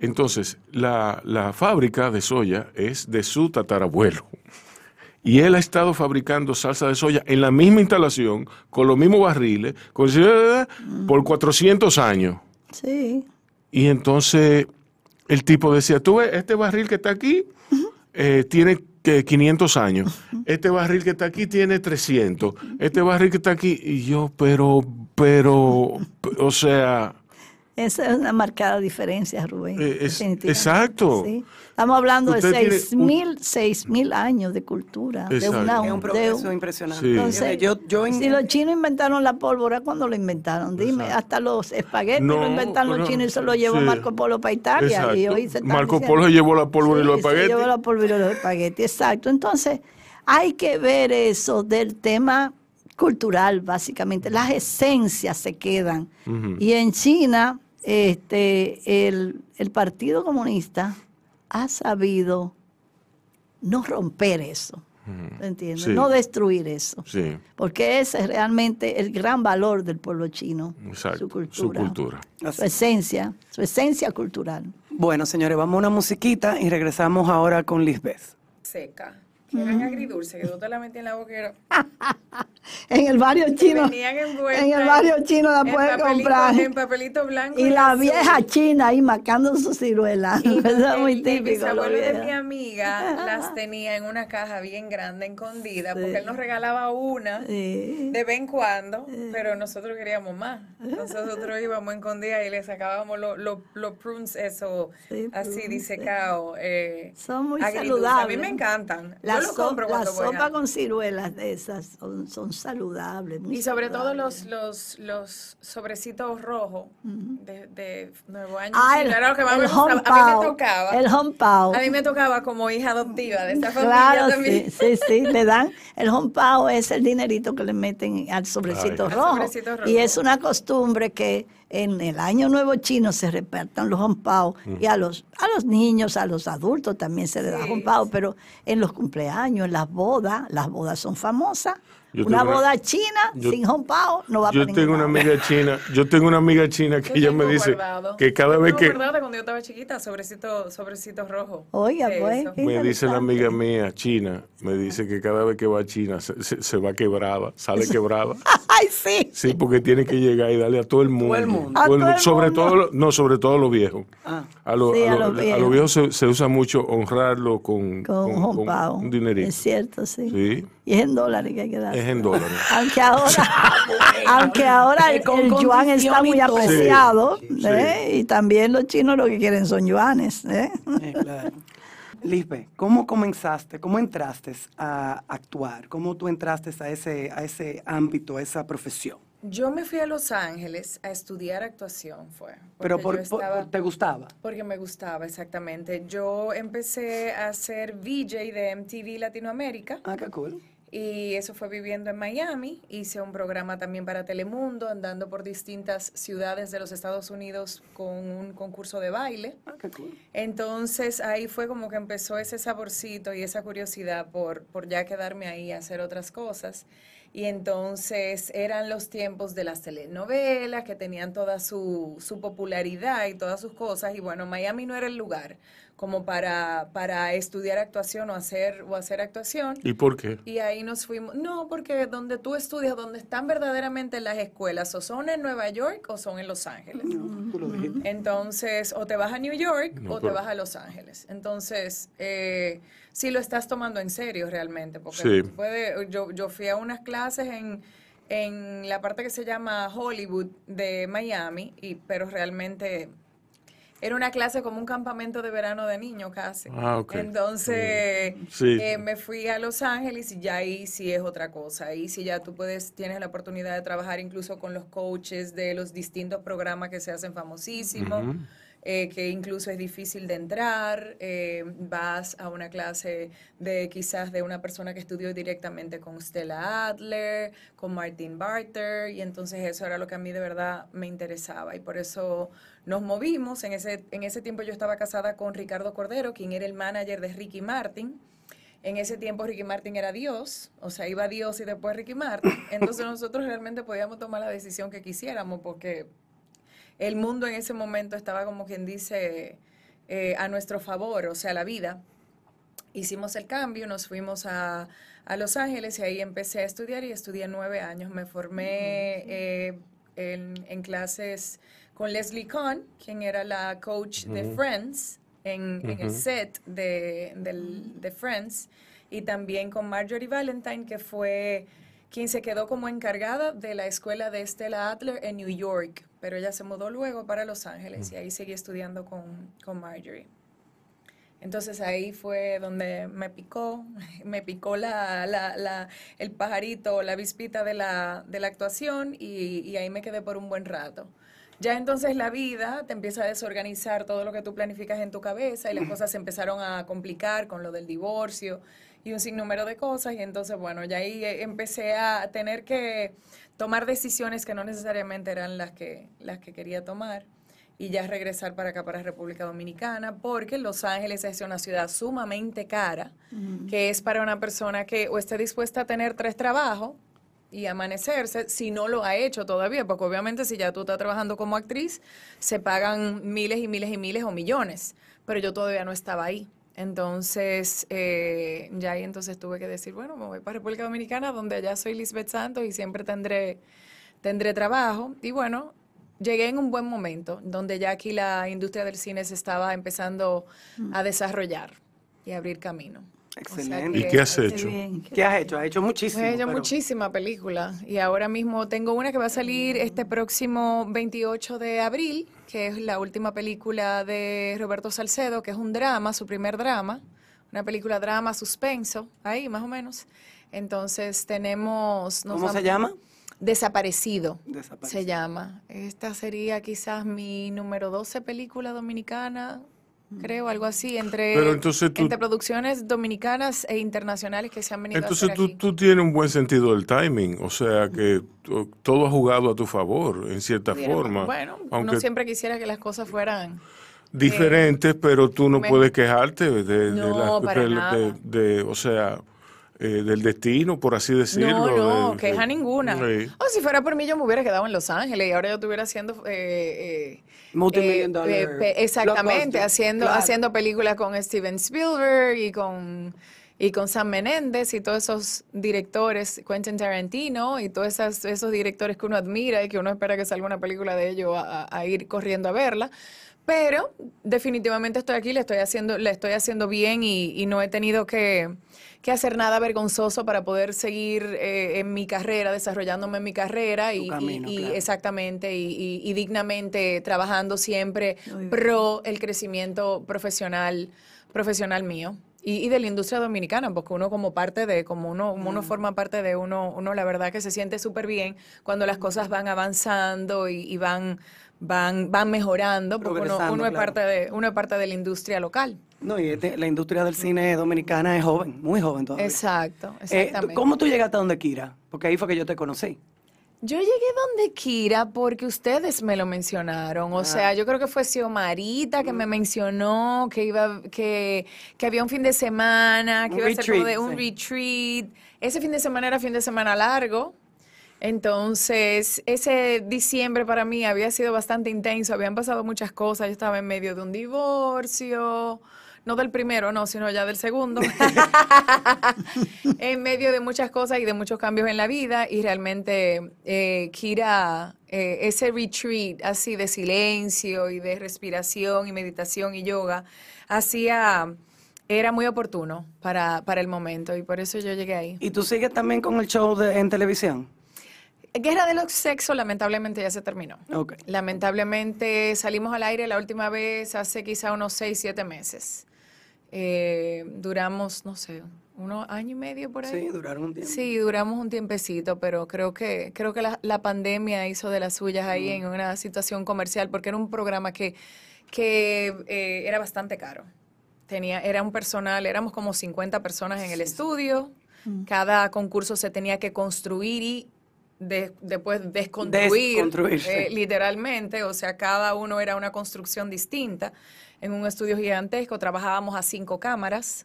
Entonces, la, la fábrica de soya es de su tatarabuelo. Y él ha estado fabricando salsa de soya en la misma instalación, con los mismos barriles, con- por 400 años. Sí. Y entonces el tipo decía, tú ves, este barril que está aquí eh, tiene que 500 años, este barril que está aquí tiene 300, este barril que está aquí, y yo, pero, pero, o sea, Esa es una marcada diferencia, Rubén. Eh, es- exacto. Sí. Estamos hablando de Usted tiene seis un- mil, seis mil años de cultura. De una, Es un de progreso un- impresionante. Sí. Entonces, yo, yo en- si los chinos inventaron la pólvora, ¿cuándo lo inventaron? Dime, Exacto. hasta los espaguetis No, lo inventaron los pero- chinos y se lo llevó sí. Marco Polo para Italia. Y Exacto. hoy se Marco diciendo- Polo se llevó la pólvora y los espaguetis. llevó la pólvora y los espaguetis, exacto. Entonces, hay que ver eso del tema cultural, básicamente. Las esencias se quedan. Y en China, este, el, el Partido Comunista ha sabido no romper eso. ¿Entiendes? Sí. No destruir eso. Sí, Porque ese es realmente el gran valor del pueblo chino. exacto. Su cultura. Su cultura. Así. Su esencia, su esencia cultural. Bueno, señores, vamos a una musiquita y regresamos ahora con Lisbeth. Seca. Que eran agridulce, que tú te la metías en la boquera. En el barrio chino. En el barrio chino la puedes comprar. En papelito blanco. Y y la azul. vieja china ahí marcando su ciruela. Y Eso es muy el- el típico. lo bisabuelo de mi amiga las tenía en una caja bien grande, escondida, Sí. porque él nos regalaba una Sí. de vez en cuando, pero nosotros queríamos más. Entonces nosotros íbamos escondidas y le sacábamos los los- los prunes, eso, Sí, así prunes, disecado. eh, Son muy saludables. A mí me encantan. La, Yo lo so- compro la sopa a- con ciruelas de esas son, son saludables. muy Y sobre todo saludables. los, los, los sobrecitos rojos de, de Nuevo Año. Ah, el, lo que el me home A mí me tocaba. El home pao. A mí me tocaba como hija adoptiva de esta familia Claro, también. sí, sí, sí, le dan, el home pao es el dinerito que le meten al sobrecito Al rojo. sobrecito rojo. Y es una costumbre que en el año nuevo chino se repartan los home pao y a los, a los niños, a los adultos también se les da Sí, pao, pero en los cumpleaños, en las bodas, las bodas son famosas. Yo una tengo una- boda china yo- sin home pao no va Yo para tengo una amiga china, yo tengo una amiga china que Yo ella me dice guardado. que cada Yo vez que guardado de cuando yo estaba chiquita, sobrecito, sobrecito rojo. Oiga, pues, me dice la amiga mía china, me dice que cada vez que va a China se, se- se va quebrada, sale quebrada. Ay, sí. Sí, porque tiene que llegar y darle a todo el mundo. el mundo. A Todo el todo mu- el sobre mundo. todo, no, sobre todo los viejos. Ah. A, lo- Sí, a a lo- los a viejos. se, se usa mucho honrarlo con, Con, un dinerito. Es cierto, sí. Sí. Y es en dólares que hay que dar. Es en dólares. Aunque ahora, aunque ahora el, Con el yuan está muy apreciado, Sí, ¿eh? y también los chinos lo que quieren son yuanes. ¿eh? Eh, claro. Lisbeth, ¿cómo comenzaste? ¿Cómo entraste a actuar? ¿Cómo tú entraste a ese, a ese ámbito, a esa profesión? Yo me fui a Los Ángeles a estudiar actuación, fue. Pero por, ¿te gustaba? Porque me gustaba, exactamente. Yo empecé a ser VJ de MTV Latinoamérica. Ah, qué cool. Y eso fue viviendo en Miami. Hice un programa también para Telemundo, andando por distintas ciudades de los Estados Unidos con un concurso de baile. Ah, qué cool. Entonces ahí fue como que empezó ese saborcito y esa curiosidad por, por ya quedarme ahí a hacer otras cosas. Y entonces eran los tiempos de las telenovelas que tenían toda su, su popularidad y todas sus cosas. Y bueno, Miami no era el lugar como para, para estudiar actuación o hacer, o hacer actuación. ¿Y por qué? Y ahí nos fuimos. No, porque donde tú estudias, donde están verdaderamente las escuelas, o son en Nueva York o son en Los Ángeles. No, tú lo dijiste. Entonces, o te vas a New York No, o te vas a Los Ángeles. Entonces, eh, sí lo estás tomando en serio realmente, porque Sí. tú puedes- yo, yo fui a unas clases en, en la parte que se llama Hollywood de Miami, y, pero realmente era una clase como un campamento de verano de niños casi. Ah. Entonces, Sí. eh, me fui a Los Ángeles y ya ahí sí es otra cosa. Ahí sí ya tú puedes, tienes la oportunidad de trabajar incluso con los coaches de los distintos programas que se hacen famosísimos. Eh, que incluso es difícil de entrar, eh, vas a una clase de quizás de una persona que estudió directamente con Stella Adler, con Martin Barter, y entonces eso era lo que a mí de verdad me interesaba, y por eso nos movimos, en ese, en ese tiempo yo estaba casada con Ricardo Cordero, quien era el manager de Ricky Martin, en ese tiempo Ricky Martin era Dios, o sea, iba Dios y después Ricky Martin, entonces nosotros realmente podíamos tomar la decisión que quisiéramos, porque el mundo en ese momento estaba como quien dice eh, a nuestro favor, o sea, la vida. Hicimos el cambio, nos fuimos a, a Los Ángeles y ahí empecé a estudiar y estudié nueve años. Me formé eh, en, en clases con Leslie Kahn, quien era la coach de Friends, en, en el set de, del- de Friends, y también con Marjorie Valentine, que fue quien se quedó como encargada de la escuela de Stella Adler en New York, pero ella se mudó luego para Los Ángeles y ahí seguí estudiando con, con Marjorie. Entonces ahí fue donde me picó, me picó la, la, la, el pajarito, la vispita de la, de la actuación y, y ahí me quedé por un buen rato. Ya entonces la vida te empieza a desorganizar todo lo que tú planificas en tu cabeza y las cosas se empezaron a complicar con lo del divorcio y un sinnúmero de cosas y entonces bueno, ya ahí eh, empecé a tener que tomar decisiones que no necesariamente eran las que, las que quería tomar y ya regresar para acá, para República Dominicana, porque Los Ángeles es una ciudad sumamente cara, que es para una persona que o esté dispuesta a tener tres trabajos y amanecerse, si no lo ha hecho todavía, porque obviamente si ya tú estás trabajando como actriz, se pagan miles y miles y miles o millones, pero yo todavía no estaba ahí. Entonces, eh, ya ahí entonces tuve que decir, bueno, me voy para República Dominicana, donde allá soy Lisbeth Santos y siempre tendré, tendré trabajo. Y bueno, llegué en un buen momento, donde ya aquí la industria del cine se estaba empezando a desarrollar y a abrir camino. Excelente. ¿Y qué has hecho? ¿Qué has hecho? Has hecho muchísimo. He hecho pero- muchísima película y ahora mismo tengo una que va a salir este próximo 28 de abril, que es la última película de Roberto Salcedo, que es un drama, su primer drama, una película drama suspenso, ahí más o menos. Entonces tenemos... nos ¿Cómo se llama? Desaparecido, Desaparecido. se llama. Esta sería quizás mi número 12 película dominicana, creo, algo así, entre, Pero entonces tú- entre producciones dominicanas e internacionales que se han venido a Entonces hacer tú, aquí. tú tienes un buen sentido del timing, o sea que to- todo ha jugado a tu favor, en cierta forma. Bueno, aunque uno siempre quisiera que las cosas fueran. diferentes, pero tú no me- puedes quejarte de, la- para de- nada. de- de- o sea, eh, del destino, por así decirlo. No, no, queja ninguna. O si fuera por mí, yo me hubiera quedado en Los Ángeles y ahora yo estuviera haciendo. eh, eh, Multimillion eh, dollar exactamente, haciendo, Claro. haciendo películas con Steven Spielberg y con. Y con Sam Menéndez y todos esos directores, Quentin Tarantino y todos esas- esos directores que uno admira y que uno espera que salga una película de ellos a, a- a ir corriendo a verla. Pero definitivamente estoy aquí, le estoy haciendo, le estoy haciendo bien y, y no he tenido que, que hacer nada vergonzoso para poder seguir eh, en mi carrera, desarrollándome en mi carrera y, camino, y- y claro. exactamente y, y- y dignamente trabajando siempre pro el crecimiento profesional, profesional mío. Y, y de la industria dominicana, porque uno como parte de, como uno, como uno forma parte de uno, uno la verdad que se siente súper bien cuando las cosas van avanzando y, y van, van, van mejorando, porque uno, es claro. parte de, uno es parte de la industria local. No, y este- la industria del cine dominicana es joven, muy joven todavía. Exacto, Eh, exactamente. ¿Cómo tú llegaste a donde Kira? Porque ahí fue que yo te conocí. Yo llegué donde Kira porque ustedes me lo mencionaron. O sea, yo creo que fue Xiomarita que me mencionó que iba, que, que había un fin de semana, que Un iba a ser como de un sí. retreat. Ese fin de semana era fin de semana largo. Entonces, ese diciembre para mí había sido bastante intenso, habían pasado muchas cosas, yo estaba en medio de un divorcio, no del primero, no, sino ya del segundo, en medio de muchas cosas y de muchos cambios en la vida y realmente eh, Kira, eh, ese retreat así de silencio y de respiración y meditación y yoga, hacía, era muy oportuno para, para el momento y por eso yo llegué ahí. ¿Y tú sigues también con el show de- en televisión? Guerra de los Sexos lamentablemente ya se terminó. Lamentablemente salimos al aire la última vez hace quizá unos 6, 7 meses. Eh, duramos, no sé, unos año y medio por ahí. Sí, duraron un tiempo. Sí, duramos un tiempecito, pero creo que creo que la, la pandemia hizo de las suyas ahí en una situación comercial, porque era un programa que, que eh, era bastante caro. Tenía, era un personal, éramos como 50 personas en el estudio. Cada concurso se tenía que construir y de- después desconstruir, eh, literalmente. O sea, cada uno era una construcción distinta. En un estudio gigantesco trabajábamos a cinco cámaras.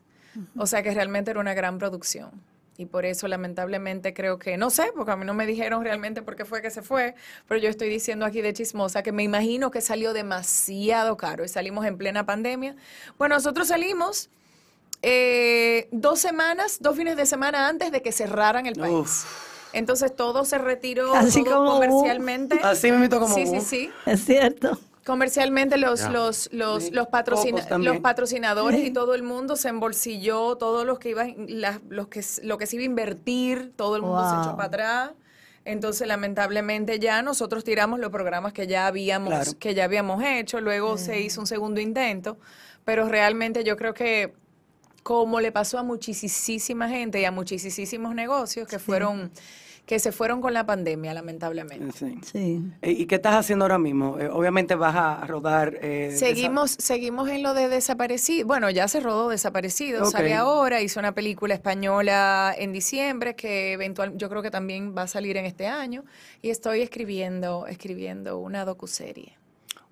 O sea que realmente era una gran producción. Y por eso, lamentablemente, creo que, no sé, porque a mí no me dijeron realmente por qué fue que se fue, pero yo estoy diciendo aquí de chismosa que me imagino que salió demasiado caro y salimos en plena pandemia. Bueno, nosotros salimos eh, dos semanas, dos fines de semana antes de que cerraran el país. Uf. Entonces todo se retiró Así todo como, uh, comercialmente. Así mismito como, Sí, sí, uh. sí. Es cierto. Comercialmente los, los, los, Sí, los, patrocina- patrocinadores y todo el mundo se embolsilló, todos los que iban, las- los que, lo que se iba a invertir, todo el mundo se echó para atrás. Entonces, lamentablemente ya nosotros tiramos los programas que ya habíamos, Claro. que ya habíamos hecho, luego se hizo un segundo intento, pero realmente yo creo que como le pasó a muchísima gente y a muchísimos negocios que fueron, que se fueron con la pandemia, lamentablemente. Sí. Sí. Eh, ¿Y qué estás haciendo ahora mismo? Eh, obviamente vas a rodar. eh, Seguimos, seguimos en lo de desaparecido. Bueno, ya se rodó desaparecido, sale ahora, hizo una película española en diciembre que eventual, yo creo que también va a salir en este año y estoy escribiendo, escribiendo una docuserie.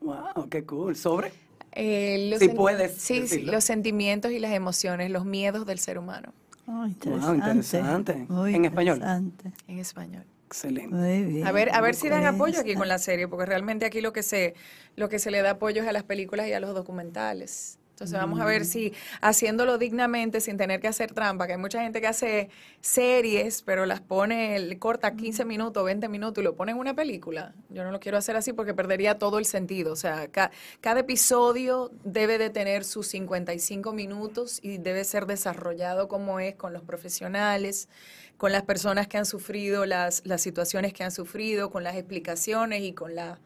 Wow, qué cool. ¿Sobre? Eh, los puedes sí, sí, los sentimientos y las emociones, los miedos del ser humano Oh, Wow, interesante. Muy ¿En español? interesante. en español. Excelente. Muy bien. A ver, a ver si dan apoyo aquí con la serie, porque realmente aquí lo que se, lo que se le da apoyo es a las películas y a los documentales. Entonces vamos a ver si haciéndolo dignamente, sin tener que hacer trampa, que hay mucha gente que hace series, pero las pone, le corta 15 minutos, 20 minutos y lo pone en una película. Yo no lo quiero hacer así porque perdería todo el sentido. O sea, ca- cada episodio debe de tener sus 55 minutos y debe ser desarrollado como es con los profesionales, con las personas que han sufrido las, las situaciones que han sufrido, con las explicaciones y con la,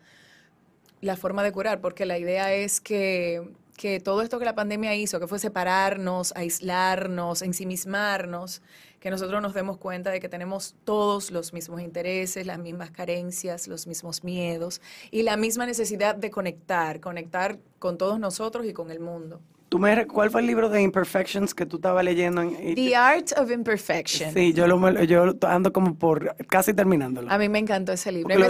la forma de curar, porque la idea es que, que todo esto que la pandemia hizo, que fue separarnos, aislarnos, ensimismarnos, que nosotros nos demos cuenta de que tenemos todos los mismos intereses, las mismas carencias, los mismos miedos y la misma necesidad de conectar, conectar con todos nosotros y con el mundo. ¿Tú me, ¿Cuál fue el libro de Imperfections que tú estabas leyendo? En, The Art of Imperfection. sí, yo, lo, me- yo ando como por casi terminándolo. A mí me encantó ese libro. Porque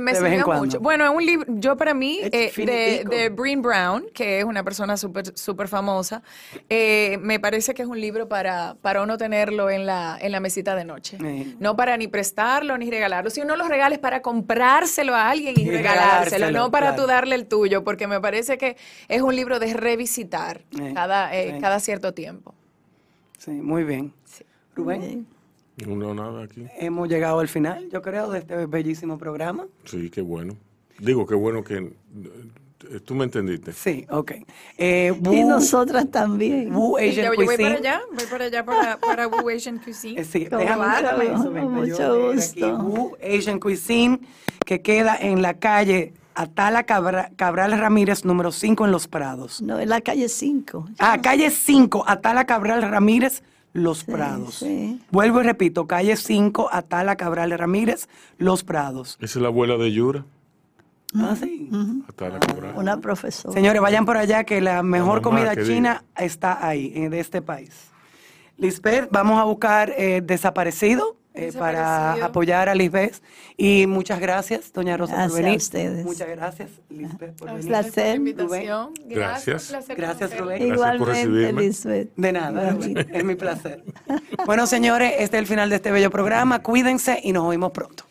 Me sirvió, me mucho. Bueno, es un libro, yo para mí, eh, de, de Breen Brown, que es una persona súper súper famosa, eh, me parece que es un libro para, para uno tenerlo en la, en la mesita de noche. Sí. No para ni prestarlo ni regalarlo. Si uno lo regala es para comprárselo a alguien y, Y regalárselo, regalárselo, no para claro. tú darle el tuyo, porque me parece que es un libro de revisitar Eh, cada, eh, sí. cada cierto tiempo. Sí, muy bien. Sí. Rubén, Bien. No, nada aquí. hemos llegado al final, yo creo, de este bellísimo programa. Sí, qué bueno. Digo, qué bueno que... eh, Tú me entendiste. Sí, ok. Eh, Y nosotras también. Wu Y Asian yo, yo voy Cuisine. para allá, voy para allá para, Asian Cuisine. Sí, déjame mucho- eso, mucho gusto. Wu Asian Cuisine, que queda en la calle Atala Cabra- Cabral Ramírez, número 5 en Los Prados. No, en la calle 5. Ah, calle 5, Atala Cabral Ramírez, Los Prados. sí. Vuelvo y repito, calle 5, Atala Cabral Ramírez, Los Prados. Esa es la abuela de Yura. Ah, sí. Hasta la cobra. Una profesora. Señores, vayan por allá que la mejor comida china está ahí, eh, de este país. Lisbeth, vamos a buscar eh, Desaparecido, eh, para apoyar a Lisbeth. Y muchas gracias, doña Rosa, Gracias por venir. a ustedes. Muchas gracias, Lisbeth, por venir. ustedes por la placer, invitación. Gracias. un placer Gracias. Rubén. Gracias por Igualmente, recibirme. Lisbeth. De nada, es mi placer. Bueno, señores, este es el final de este bello programa. Cuídense y nos oímos pronto.